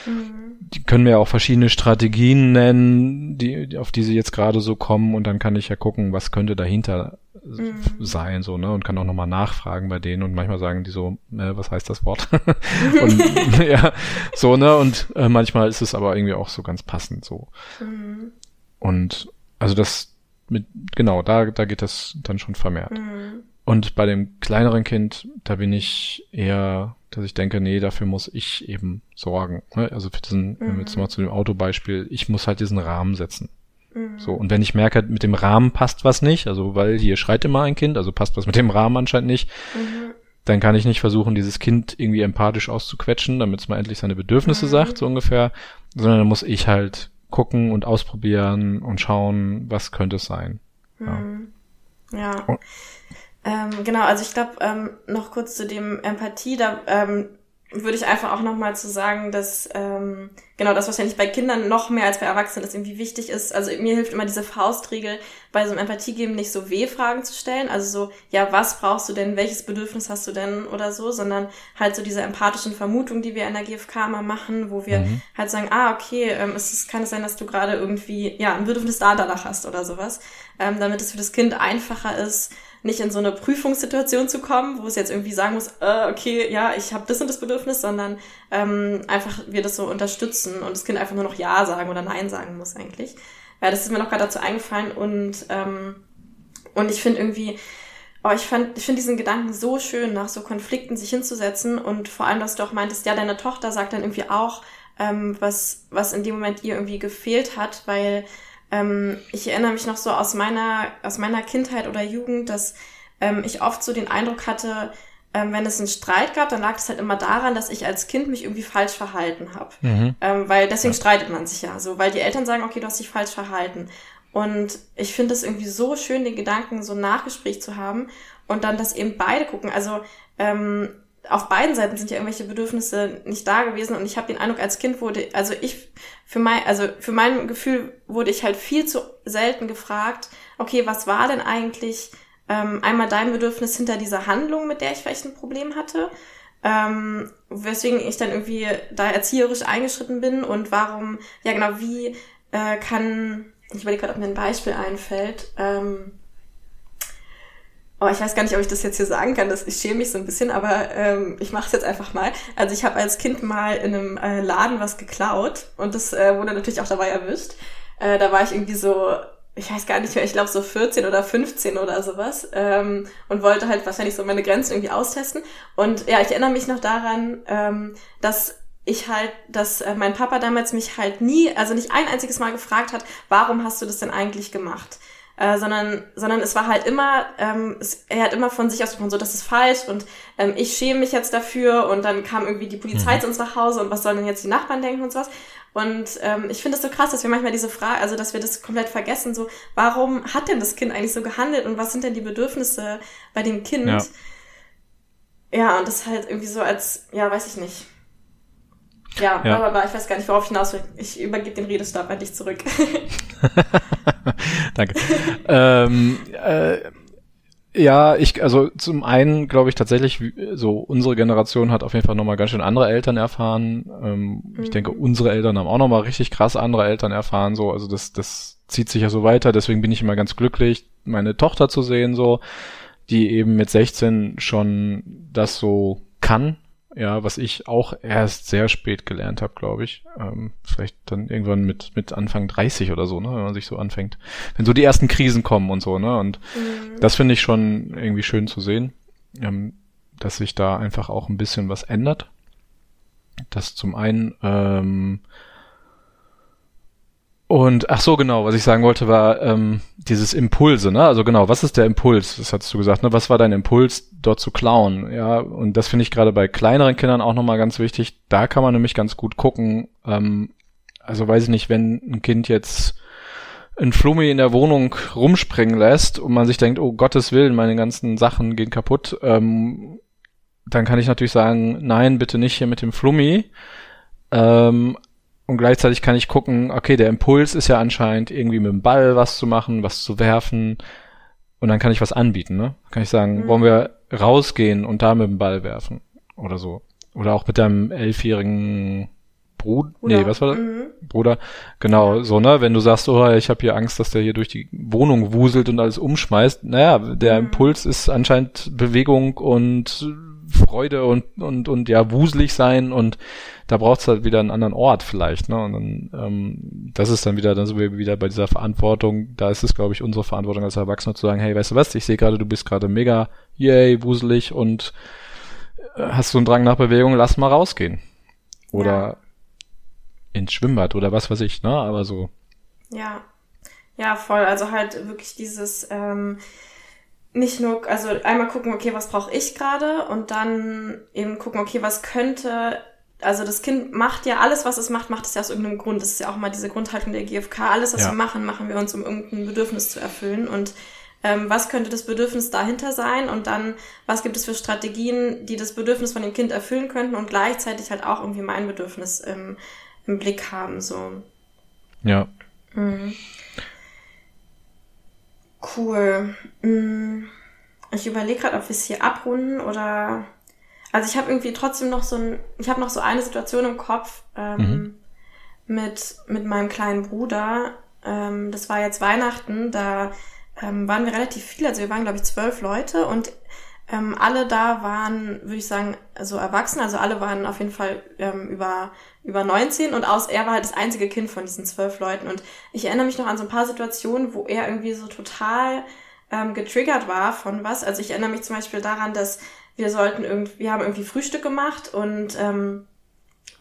mhm. die können mir auch verschiedene Strategien nennen, die, auf die sie jetzt gerade so kommen und dann kann ich ja gucken, was könnte dahinter mhm. sein, so, ne, und kann auch nochmal nachfragen bei denen und manchmal sagen die so, äh, was heißt das Wort? und ja, so, ne, und äh, manchmal ist es aber irgendwie auch so ganz passend, so. Mhm. Und also das mit, genau, da, da geht das dann schon vermehrt. Mhm. Und bei dem kleineren Kind, da bin ich eher, dass ich denke, nee, dafür muss ich eben sorgen. Ne? Also für diesen, mhm. jetzt mal zu dem Autobeispiel, ich muss halt diesen Rahmen setzen. Mhm. So, und wenn ich merke, mit dem Rahmen passt was nicht, also weil hier schreit immer ein Kind, also passt was mit dem Rahmen anscheinend nicht, mhm. dann kann ich nicht versuchen, dieses Kind irgendwie empathisch auszuquetschen, damit es mal endlich seine Bedürfnisse mhm. sagt, so ungefähr, sondern dann muss ich halt gucken und ausprobieren und schauen, was könnte es sein. Ja. Mhm. ja. Und, ähm, genau, also ich glaube, ähm, noch kurz zu dem Empathie, da ähm, würde ich einfach auch nochmal zu sagen, dass ähm, genau das wahrscheinlich bei Kindern noch mehr als bei Erwachsenen ist, irgendwie wichtig ist. Also mir hilft immer diese Faustregel, bei so einem Empathiegeben nicht so W-Fragen zu stellen. Also so, ja, was brauchst du denn, welches Bedürfnis hast du denn oder so, sondern halt so diese empathischen Vermutungen, die wir in der GfK mal machen, wo wir mhm. halt sagen, ah, okay, ähm, es ist, kann es sein, dass du gerade irgendwie, ja, ein Bedürfnis da danach hast oder sowas, ähm, damit es für das Kind einfacher ist, nicht in so eine Prüfungssituation zu kommen, wo es jetzt irgendwie sagen muss, äh, okay, ja, ich habe das und das Bedürfnis, sondern ähm, einfach wir das so unterstützen und das Kind einfach nur noch Ja sagen oder Nein sagen muss eigentlich. Ja, das ist mir noch gerade dazu eingefallen und ähm, und ich finde irgendwie, oh, ich fand, ich finde diesen Gedanken so schön, nach so Konflikten sich hinzusetzen und vor allem, dass du auch meintest, ja, deine Tochter sagt dann irgendwie auch, ähm, was was in dem Moment ihr irgendwie gefehlt hat, weil ähm, ich erinnere mich noch so aus meiner, aus meiner Kindheit oder Jugend, dass ähm, ich oft so den Eindruck hatte, ähm, wenn es einen Streit gab, dann lag es halt immer daran, dass ich als Kind mich irgendwie falsch verhalten habe. Mhm. Ähm, weil deswegen ja. streitet man sich ja so, weil die Eltern sagen, okay, du hast dich falsch verhalten. Und ich finde es irgendwie so schön, den Gedanken so ein Nachgespräch zu haben und dann, dass eben beide gucken. Also ähm, auf beiden Seiten sind ja irgendwelche Bedürfnisse nicht da gewesen und ich habe den Eindruck, als Kind wurde, also ich für mein, also für mein Gefühl wurde ich halt viel zu selten gefragt, okay, was war denn eigentlich ähm, einmal dein Bedürfnis hinter dieser Handlung, mit der ich vielleicht ein Problem hatte, ähm, weswegen ich dann irgendwie da erzieherisch eingeschritten bin und warum, ja genau, wie äh, kann, ich überlege gerade, ob mir ein Beispiel einfällt, ähm, Oh, ich weiß gar nicht, ob ich das jetzt hier sagen kann. Das, ich schäme mich so ein bisschen, aber ähm, ich mache es jetzt einfach mal. Also ich habe als Kind mal in einem äh, Laden was geklaut und das äh, wurde natürlich auch dabei erwischt. Äh, da war ich irgendwie so, ich weiß gar nicht mehr, ich glaube so 14 oder 15 oder sowas ähm, und wollte halt wahrscheinlich so meine Grenzen irgendwie austesten. Und ja, ich erinnere mich noch daran, ähm, dass ich halt, dass äh, mein Papa damals mich halt nie, also nicht ein einziges Mal gefragt hat, warum hast du das denn eigentlich gemacht? Äh, sondern, sondern es war halt immer, ähm, es, er hat immer von sich aus gesprochen, so, das ist falsch und ähm, ich schäme mich jetzt dafür und dann kam irgendwie die Polizei mhm. zu uns nach Hause und was sollen denn jetzt die Nachbarn denken und sowas. Und ähm, ich finde es so krass, dass wir manchmal diese Frage, also dass wir das komplett vergessen, so, warum hat denn das Kind eigentlich so gehandelt und was sind denn die Bedürfnisse bei dem Kind? Ja, ja und das halt irgendwie so als, ja, weiß ich nicht. Ja, ja. aber ich weiß gar nicht, worauf ich hinaus will. Ich übergebe den Redestab an dich zurück. Danke. ähm, äh, ja, ich, also zum einen glaube ich tatsächlich, so unsere Generation hat auf jeden Fall nochmal ganz schön andere Eltern erfahren. Ähm, mhm. Ich denke, unsere Eltern haben auch nochmal richtig krass andere Eltern erfahren, so, also das, das zieht sich ja so weiter, deswegen bin ich immer ganz glücklich, meine Tochter zu sehen, so, die eben mit 16 schon das so kann, ja, was ich auch erst sehr spät gelernt habe, glaube ich. Ähm, vielleicht dann irgendwann mit, mit Anfang 30 oder so, ne, wenn man sich so anfängt. Wenn so die ersten Krisen kommen und so, ne? Und mhm. das finde ich schon irgendwie schön zu sehen, ähm, dass sich da einfach auch ein bisschen was ändert. Das zum einen ähm, und ach so, genau, was ich sagen wollte, war ähm, dieses Impulse, ne? Also genau, was ist der Impuls? Das hattest du gesagt, ne? Was war dein Impuls, dort zu klauen? Ja, und das finde ich gerade bei kleineren Kindern auch nochmal ganz wichtig. Da kann man nämlich ganz gut gucken. Ähm, also weiß ich nicht, wenn ein Kind jetzt ein Flummi in der Wohnung rumspringen lässt und man sich denkt, oh Gottes Willen, meine ganzen Sachen gehen kaputt, ähm, dann kann ich natürlich sagen, nein, bitte nicht hier mit dem Flummi. Ähm, und gleichzeitig kann ich gucken, okay, der Impuls ist ja anscheinend irgendwie mit dem Ball was zu machen, was zu werfen. Und dann kann ich was anbieten, ne? Kann ich sagen, mhm. wollen wir rausgehen und da mit dem Ball werfen? Oder so. Oder auch mit deinem elfjährigen Bruder. Nee, was war das? Mhm. Bruder. Genau, so, ne? Wenn du sagst, oh, ich habe hier Angst, dass der hier durch die Wohnung wuselt und alles umschmeißt. Naja, der mhm. Impuls ist anscheinend Bewegung und Freude und, und, und ja, wuselig sein und da braucht es halt wieder einen anderen Ort vielleicht, ne? Und dann, ähm, das ist dann wieder, dann sind wir wieder bei dieser Verantwortung, da ist es, glaube ich, unsere Verantwortung als Erwachsene zu sagen, hey, weißt du was, ich sehe gerade, du bist gerade mega, yay, wuselig und äh, hast so einen Drang nach Bewegung, lass mal rausgehen. Oder ja. ins Schwimmbad oder was weiß ich, ne? Aber so. Ja. Ja, voll. Also halt wirklich dieses, ähm, nicht nur, also einmal gucken, okay, was brauche ich gerade und dann eben gucken, okay, was könnte, also das Kind macht ja alles, was es macht, macht es ja aus irgendeinem Grund. Das ist ja auch mal diese Grundhaltung der GfK. Alles, was ja. wir machen, machen wir uns, um irgendein Bedürfnis zu erfüllen. Und ähm, was könnte das Bedürfnis dahinter sein? Und dann, was gibt es für Strategien, die das Bedürfnis von dem Kind erfüllen könnten und gleichzeitig halt auch irgendwie mein Bedürfnis im, im Blick haben, so. Ja. Mhm. Cool. Mm, ich überlege gerade, ob wir es hier abrunden oder. Also ich habe irgendwie trotzdem noch so ein, ich habe noch so eine Situation im Kopf ähm, mhm. mit mit meinem kleinen Bruder. Ähm, das war jetzt Weihnachten, da ähm, waren wir relativ viele. Also wir waren, glaube ich, zwölf Leute und ähm, alle da waren, würde ich sagen, so erwachsen. Also alle waren auf jeden Fall ähm, über, über 19 und aus, er war halt das einzige Kind von diesen zwölf Leuten. Und ich erinnere mich noch an so ein paar Situationen, wo er irgendwie so total ähm, getriggert war von was. Also ich erinnere mich zum Beispiel daran, dass wir sollten irgendwie, wir haben irgendwie Frühstück gemacht und, ähm,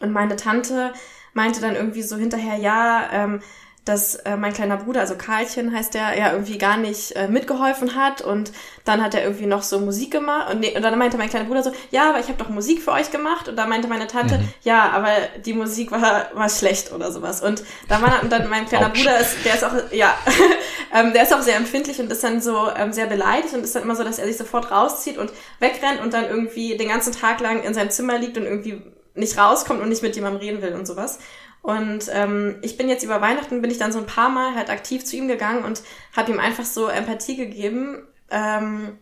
und meine Tante meinte dann irgendwie so hinterher, ja, ähm, dass äh, mein kleiner Bruder, also Karlchen heißt der, ja irgendwie gar nicht äh, mitgeholfen hat und dann hat er irgendwie noch so Musik gemacht und, nee, und dann meinte mein kleiner Bruder so, ja, aber ich habe doch Musik für euch gemacht und dann meinte meine Tante, mhm. ja, aber die Musik war war schlecht oder sowas und da war dann mein kleiner Ouch. Bruder ist, der ist auch ja, ähm, der ist auch sehr empfindlich und ist dann so ähm, sehr beleidigt und ist dann immer so, dass er sich sofort rauszieht und wegrennt und dann irgendwie den ganzen Tag lang in seinem Zimmer liegt und irgendwie nicht rauskommt und nicht mit jemandem reden will und sowas. Und ähm, ich bin jetzt über Weihnachten, bin ich dann so ein paar Mal halt aktiv zu ihm gegangen und habe ihm einfach so Empathie gegeben. Ähm,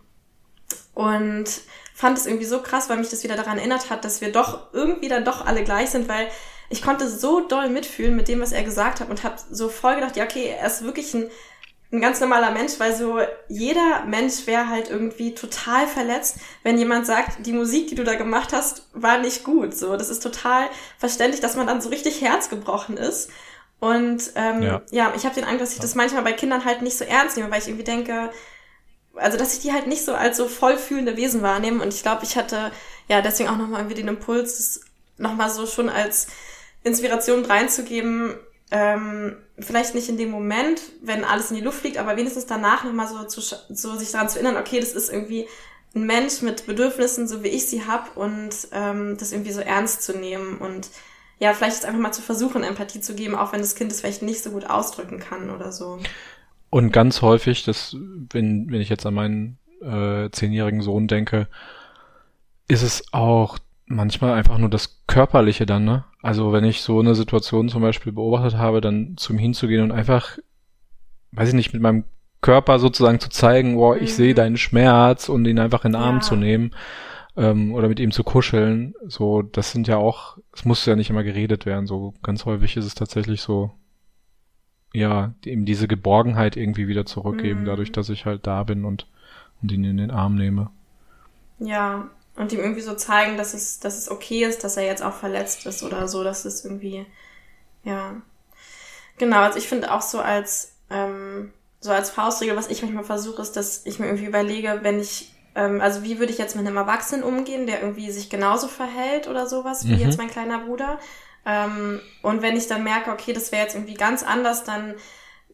und fand es irgendwie so krass, weil mich das wieder daran erinnert hat, dass wir doch irgendwie dann doch alle gleich sind, weil ich konnte so doll mitfühlen mit dem, was er gesagt hat und habe so voll gedacht, ja, okay, er ist wirklich ein ein ganz normaler Mensch, weil so jeder Mensch wäre halt irgendwie total verletzt, wenn jemand sagt, die Musik, die du da gemacht hast, war nicht gut. So, das ist total verständlich, dass man dann so richtig herzgebrochen ist. Und ähm, ja. ja, ich habe den Eindruck, dass ich das manchmal bei Kindern halt nicht so ernst nehme, weil ich irgendwie denke, also dass ich die halt nicht so als so vollfühlende Wesen wahrnehme. Und ich glaube, ich hatte ja deswegen auch nochmal irgendwie den Impuls, das nochmal so schon als Inspiration reinzugeben, ähm, vielleicht nicht in dem Moment, wenn alles in die Luft fliegt, aber wenigstens danach nochmal so, zu, so sich daran zu erinnern, okay, das ist irgendwie ein Mensch mit Bedürfnissen, so wie ich sie hab und ähm, das irgendwie so ernst zu nehmen und ja, vielleicht jetzt einfach mal zu versuchen, Empathie zu geben, auch wenn das Kind es vielleicht nicht so gut ausdrücken kann oder so. Und ganz häufig, das, wenn, wenn ich jetzt an meinen äh, zehnjährigen Sohn denke, ist es auch manchmal einfach nur das Körperliche dann, ne? Also wenn ich so eine Situation zum Beispiel beobachtet habe, dann zum hinzugehen und einfach, weiß ich nicht, mit meinem Körper sozusagen zu zeigen, wow, ich mhm. sehe deinen Schmerz und ihn einfach in den Arm ja. zu nehmen ähm, oder mit ihm zu kuscheln. So, das sind ja auch, es muss ja nicht immer geredet werden. So ganz häufig ist es tatsächlich so, ja, ihm diese Geborgenheit irgendwie wieder zurückgeben, mhm. dadurch, dass ich halt da bin und, und ihn in den Arm nehme. Ja, und ihm irgendwie so zeigen, dass es, dass es okay ist, dass er jetzt auch verletzt ist oder so, dass es irgendwie, ja. Genau, also ich finde auch so als, ähm, so als Faustregel, was ich manchmal versuche, ist, dass ich mir irgendwie überlege, wenn ich, ähm, also wie würde ich jetzt mit einem Erwachsenen umgehen, der irgendwie sich genauso verhält oder sowas, wie mhm. jetzt mein kleiner Bruder. Ähm, und wenn ich dann merke, okay, das wäre jetzt irgendwie ganz anders, dann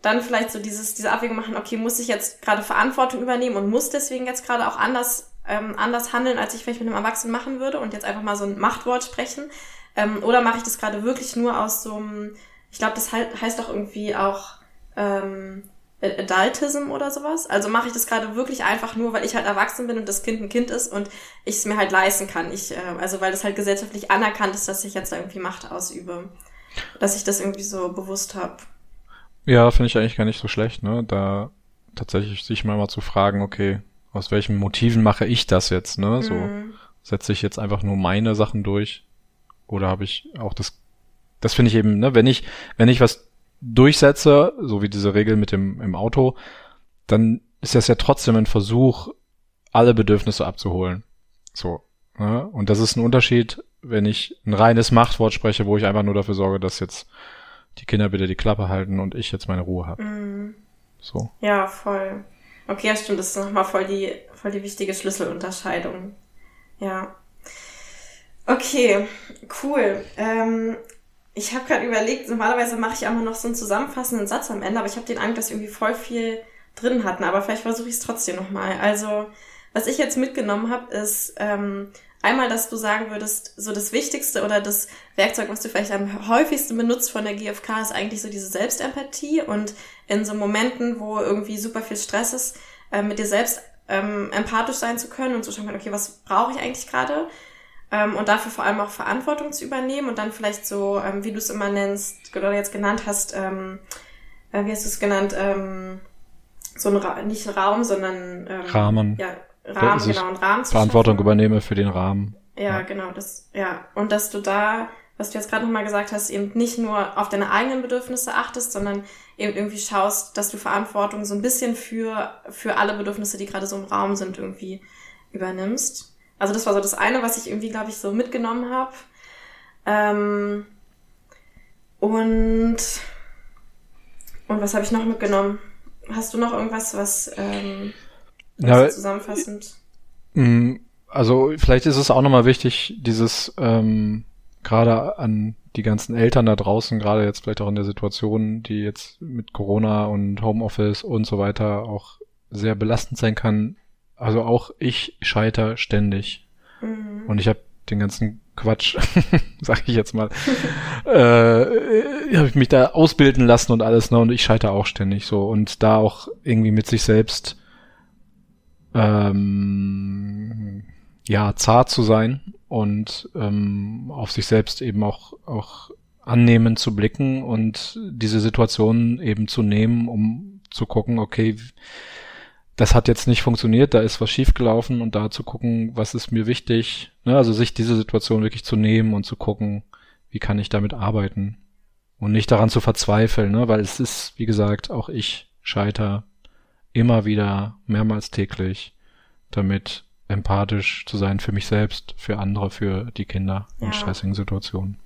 dann vielleicht so dieses, diese Abwägung machen, okay, muss ich jetzt gerade Verantwortung übernehmen und muss deswegen jetzt gerade auch anders ähm, anders handeln, als ich vielleicht mit einem Erwachsenen machen würde und jetzt einfach mal so ein Machtwort sprechen? Ähm, oder mache ich das gerade wirklich nur aus so einem, ich glaube, das heißt doch irgendwie auch ähm, Adultism oder sowas. Also mache ich das gerade wirklich einfach nur, weil ich halt erwachsen bin und das Kind ein Kind ist und ich es mir halt leisten kann. Ich, äh, also weil das halt gesellschaftlich anerkannt ist, dass ich jetzt da irgendwie Macht ausübe. Dass ich das irgendwie so bewusst habe. Ja, finde ich eigentlich gar nicht so schlecht, ne? Da tatsächlich sich mal mal zu fragen, okay, aus welchen Motiven mache ich das jetzt, ne? So mhm. setze ich jetzt einfach nur meine Sachen durch oder habe ich auch das das finde ich eben, ne, wenn ich wenn ich was durchsetze, so wie diese Regel mit dem im Auto, dann ist das ja trotzdem ein Versuch alle Bedürfnisse abzuholen. So, ne? Und das ist ein Unterschied, wenn ich ein reines Machtwort spreche, wo ich einfach nur dafür sorge, dass jetzt die Kinder bitte die Klappe halten und ich jetzt meine Ruhe habe. Mhm. So. Ja, voll. Okay, ja, stimmt. Das ist nochmal voll die, voll die wichtige Schlüsselunterscheidung. Ja. Okay, cool. Ähm, ich habe gerade überlegt, normalerweise mache ich immer noch so einen zusammenfassenden Satz am Ende, aber ich habe den Eindruck, dass wir irgendwie voll viel drin hatten. Aber vielleicht versuche ich es trotzdem nochmal. Also, was ich jetzt mitgenommen habe, ist ähm, einmal, dass du sagen würdest, so das Wichtigste oder das Werkzeug, was du vielleicht am häufigsten benutzt von der GfK, ist eigentlich so diese Selbstempathie und in so Momenten, wo irgendwie super viel Stress ist, äh, mit dir selbst ähm, empathisch sein zu können und zu schauen, okay, was brauche ich eigentlich gerade? Ähm, und dafür vor allem auch Verantwortung zu übernehmen und dann vielleicht so, ähm, wie du es immer nennst, oder jetzt genannt hast, ähm, äh, wie hast du es genannt, ähm, so ein Ra nicht ein Raum, sondern ähm, Rahmen. Ja, Rahmen, genau, einen Rahmen zu Verantwortung schaffen. übernehme für den Rahmen. Ja, ja, genau, das, ja. Und dass du da was du jetzt gerade nochmal gesagt hast, eben nicht nur auf deine eigenen Bedürfnisse achtest, sondern eben irgendwie schaust, dass du Verantwortung so ein bisschen für, für alle Bedürfnisse, die gerade so im Raum sind, irgendwie übernimmst. Also das war so das eine, was ich irgendwie, glaube ich, so mitgenommen habe. Ähm, und, und was habe ich noch mitgenommen? Hast du noch irgendwas, was, ähm, was ja, zusammenfassend? Mm, also vielleicht ist es auch nochmal wichtig, dieses ähm, gerade an die ganzen Eltern da draußen, gerade jetzt vielleicht auch in der Situation, die jetzt mit Corona und Homeoffice und so weiter auch sehr belastend sein kann. Also auch ich scheiter ständig. Mhm. Und ich habe den ganzen Quatsch, sag ich jetzt mal, äh, habe ich mich da ausbilden lassen und alles, ne? Und ich scheitere auch ständig so. Und da auch irgendwie mit sich selbst ähm, ja, zart zu sein und ähm, auf sich selbst eben auch, auch annehmen zu blicken und diese Situation eben zu nehmen, um zu gucken, okay, das hat jetzt nicht funktioniert, da ist was schiefgelaufen und da zu gucken, was ist mir wichtig, ne? also sich diese Situation wirklich zu nehmen und zu gucken, wie kann ich damit arbeiten und nicht daran zu verzweifeln, ne? weil es ist, wie gesagt, auch ich scheiter immer wieder mehrmals täglich damit empathisch zu sein für mich selbst, für andere, für die Kinder ja. in stressigen Situationen.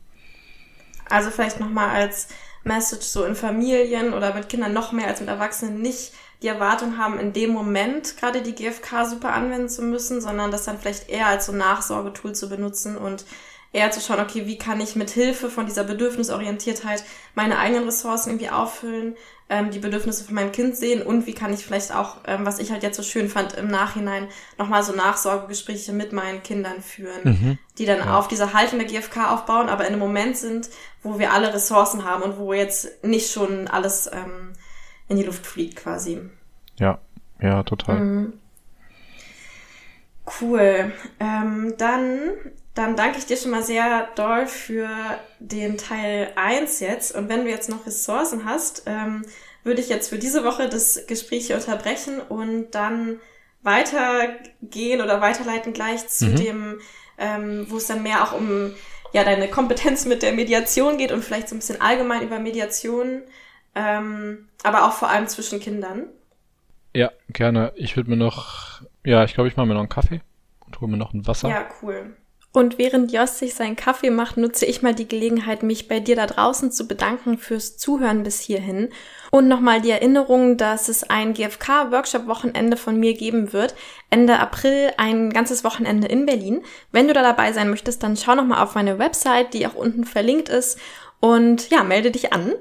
Also vielleicht nochmal als Message so in Familien oder mit Kindern noch mehr als mit Erwachsenen nicht die Erwartung haben, in dem Moment gerade die GFK super anwenden zu müssen, sondern das dann vielleicht eher als so Nachsorgetool zu benutzen und eher zu schauen, okay, wie kann ich mit Hilfe von dieser Bedürfnisorientiertheit meine eigenen Ressourcen irgendwie auffüllen, ähm, die Bedürfnisse von meinem Kind sehen und wie kann ich vielleicht auch, ähm, was ich halt jetzt so schön fand, im Nachhinein nochmal so Nachsorgegespräche mit meinen Kindern führen, mhm. die dann ja. auf dieser Haltung der GfK aufbauen, aber in einem Moment sind, wo wir alle Ressourcen haben und wo jetzt nicht schon alles ähm, in die Luft fliegt quasi. Ja, ja, total. Mhm. Cool. Ähm, dann dann danke ich dir schon mal sehr doll für den Teil 1 jetzt. Und wenn du jetzt noch Ressourcen hast, ähm, würde ich jetzt für diese Woche das Gespräch hier unterbrechen und dann weitergehen oder weiterleiten gleich zu mhm. dem, ähm, wo es dann mehr auch um ja deine Kompetenz mit der Mediation geht und vielleicht so ein bisschen allgemein über Mediation, ähm, aber auch vor allem zwischen Kindern. Ja, gerne. Ich würde mir noch, ja, ich glaube, ich mache mir noch einen Kaffee und hole mir noch ein Wasser. Ja, cool. Und während Jos sich seinen Kaffee macht, nutze ich mal die Gelegenheit, mich bei dir da draußen zu bedanken fürs Zuhören bis hierhin. Und nochmal die Erinnerung, dass es ein GFK-Workshop-Wochenende von mir geben wird. Ende April ein ganzes Wochenende in Berlin. Wenn du da dabei sein möchtest, dann schau nochmal auf meine Website, die auch unten verlinkt ist. Und ja, melde dich an.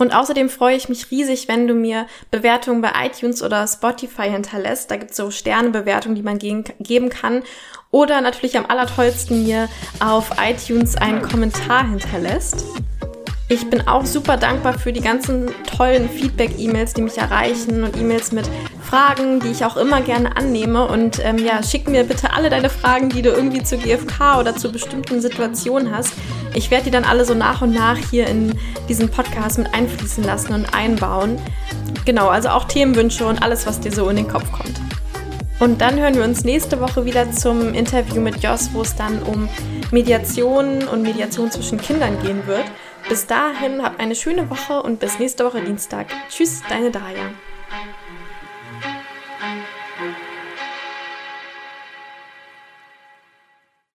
Und außerdem freue ich mich riesig, wenn du mir Bewertungen bei iTunes oder Spotify hinterlässt. Da gibt es so Sternebewertungen, die man geben kann. Oder natürlich am allertollsten mir auf iTunes einen Kommentar hinterlässt. Ich bin auch super dankbar für die ganzen tollen Feedback-E-Mails, die mich erreichen und E-Mails mit Fragen, die ich auch immer gerne annehme. Und ähm, ja, schick mir bitte alle deine Fragen, die du irgendwie zu GFK oder zu bestimmten Situationen hast. Ich werde die dann alle so nach und nach hier in diesen Podcast mit einfließen lassen und einbauen. Genau, also auch Themenwünsche und alles, was dir so in den Kopf kommt. Und dann hören wir uns nächste Woche wieder zum Interview mit Jos, wo es dann um Mediation und Mediation zwischen Kindern gehen wird. Bis dahin, hab eine schöne Woche und bis nächste Woche Dienstag. Tschüss, deine Daya.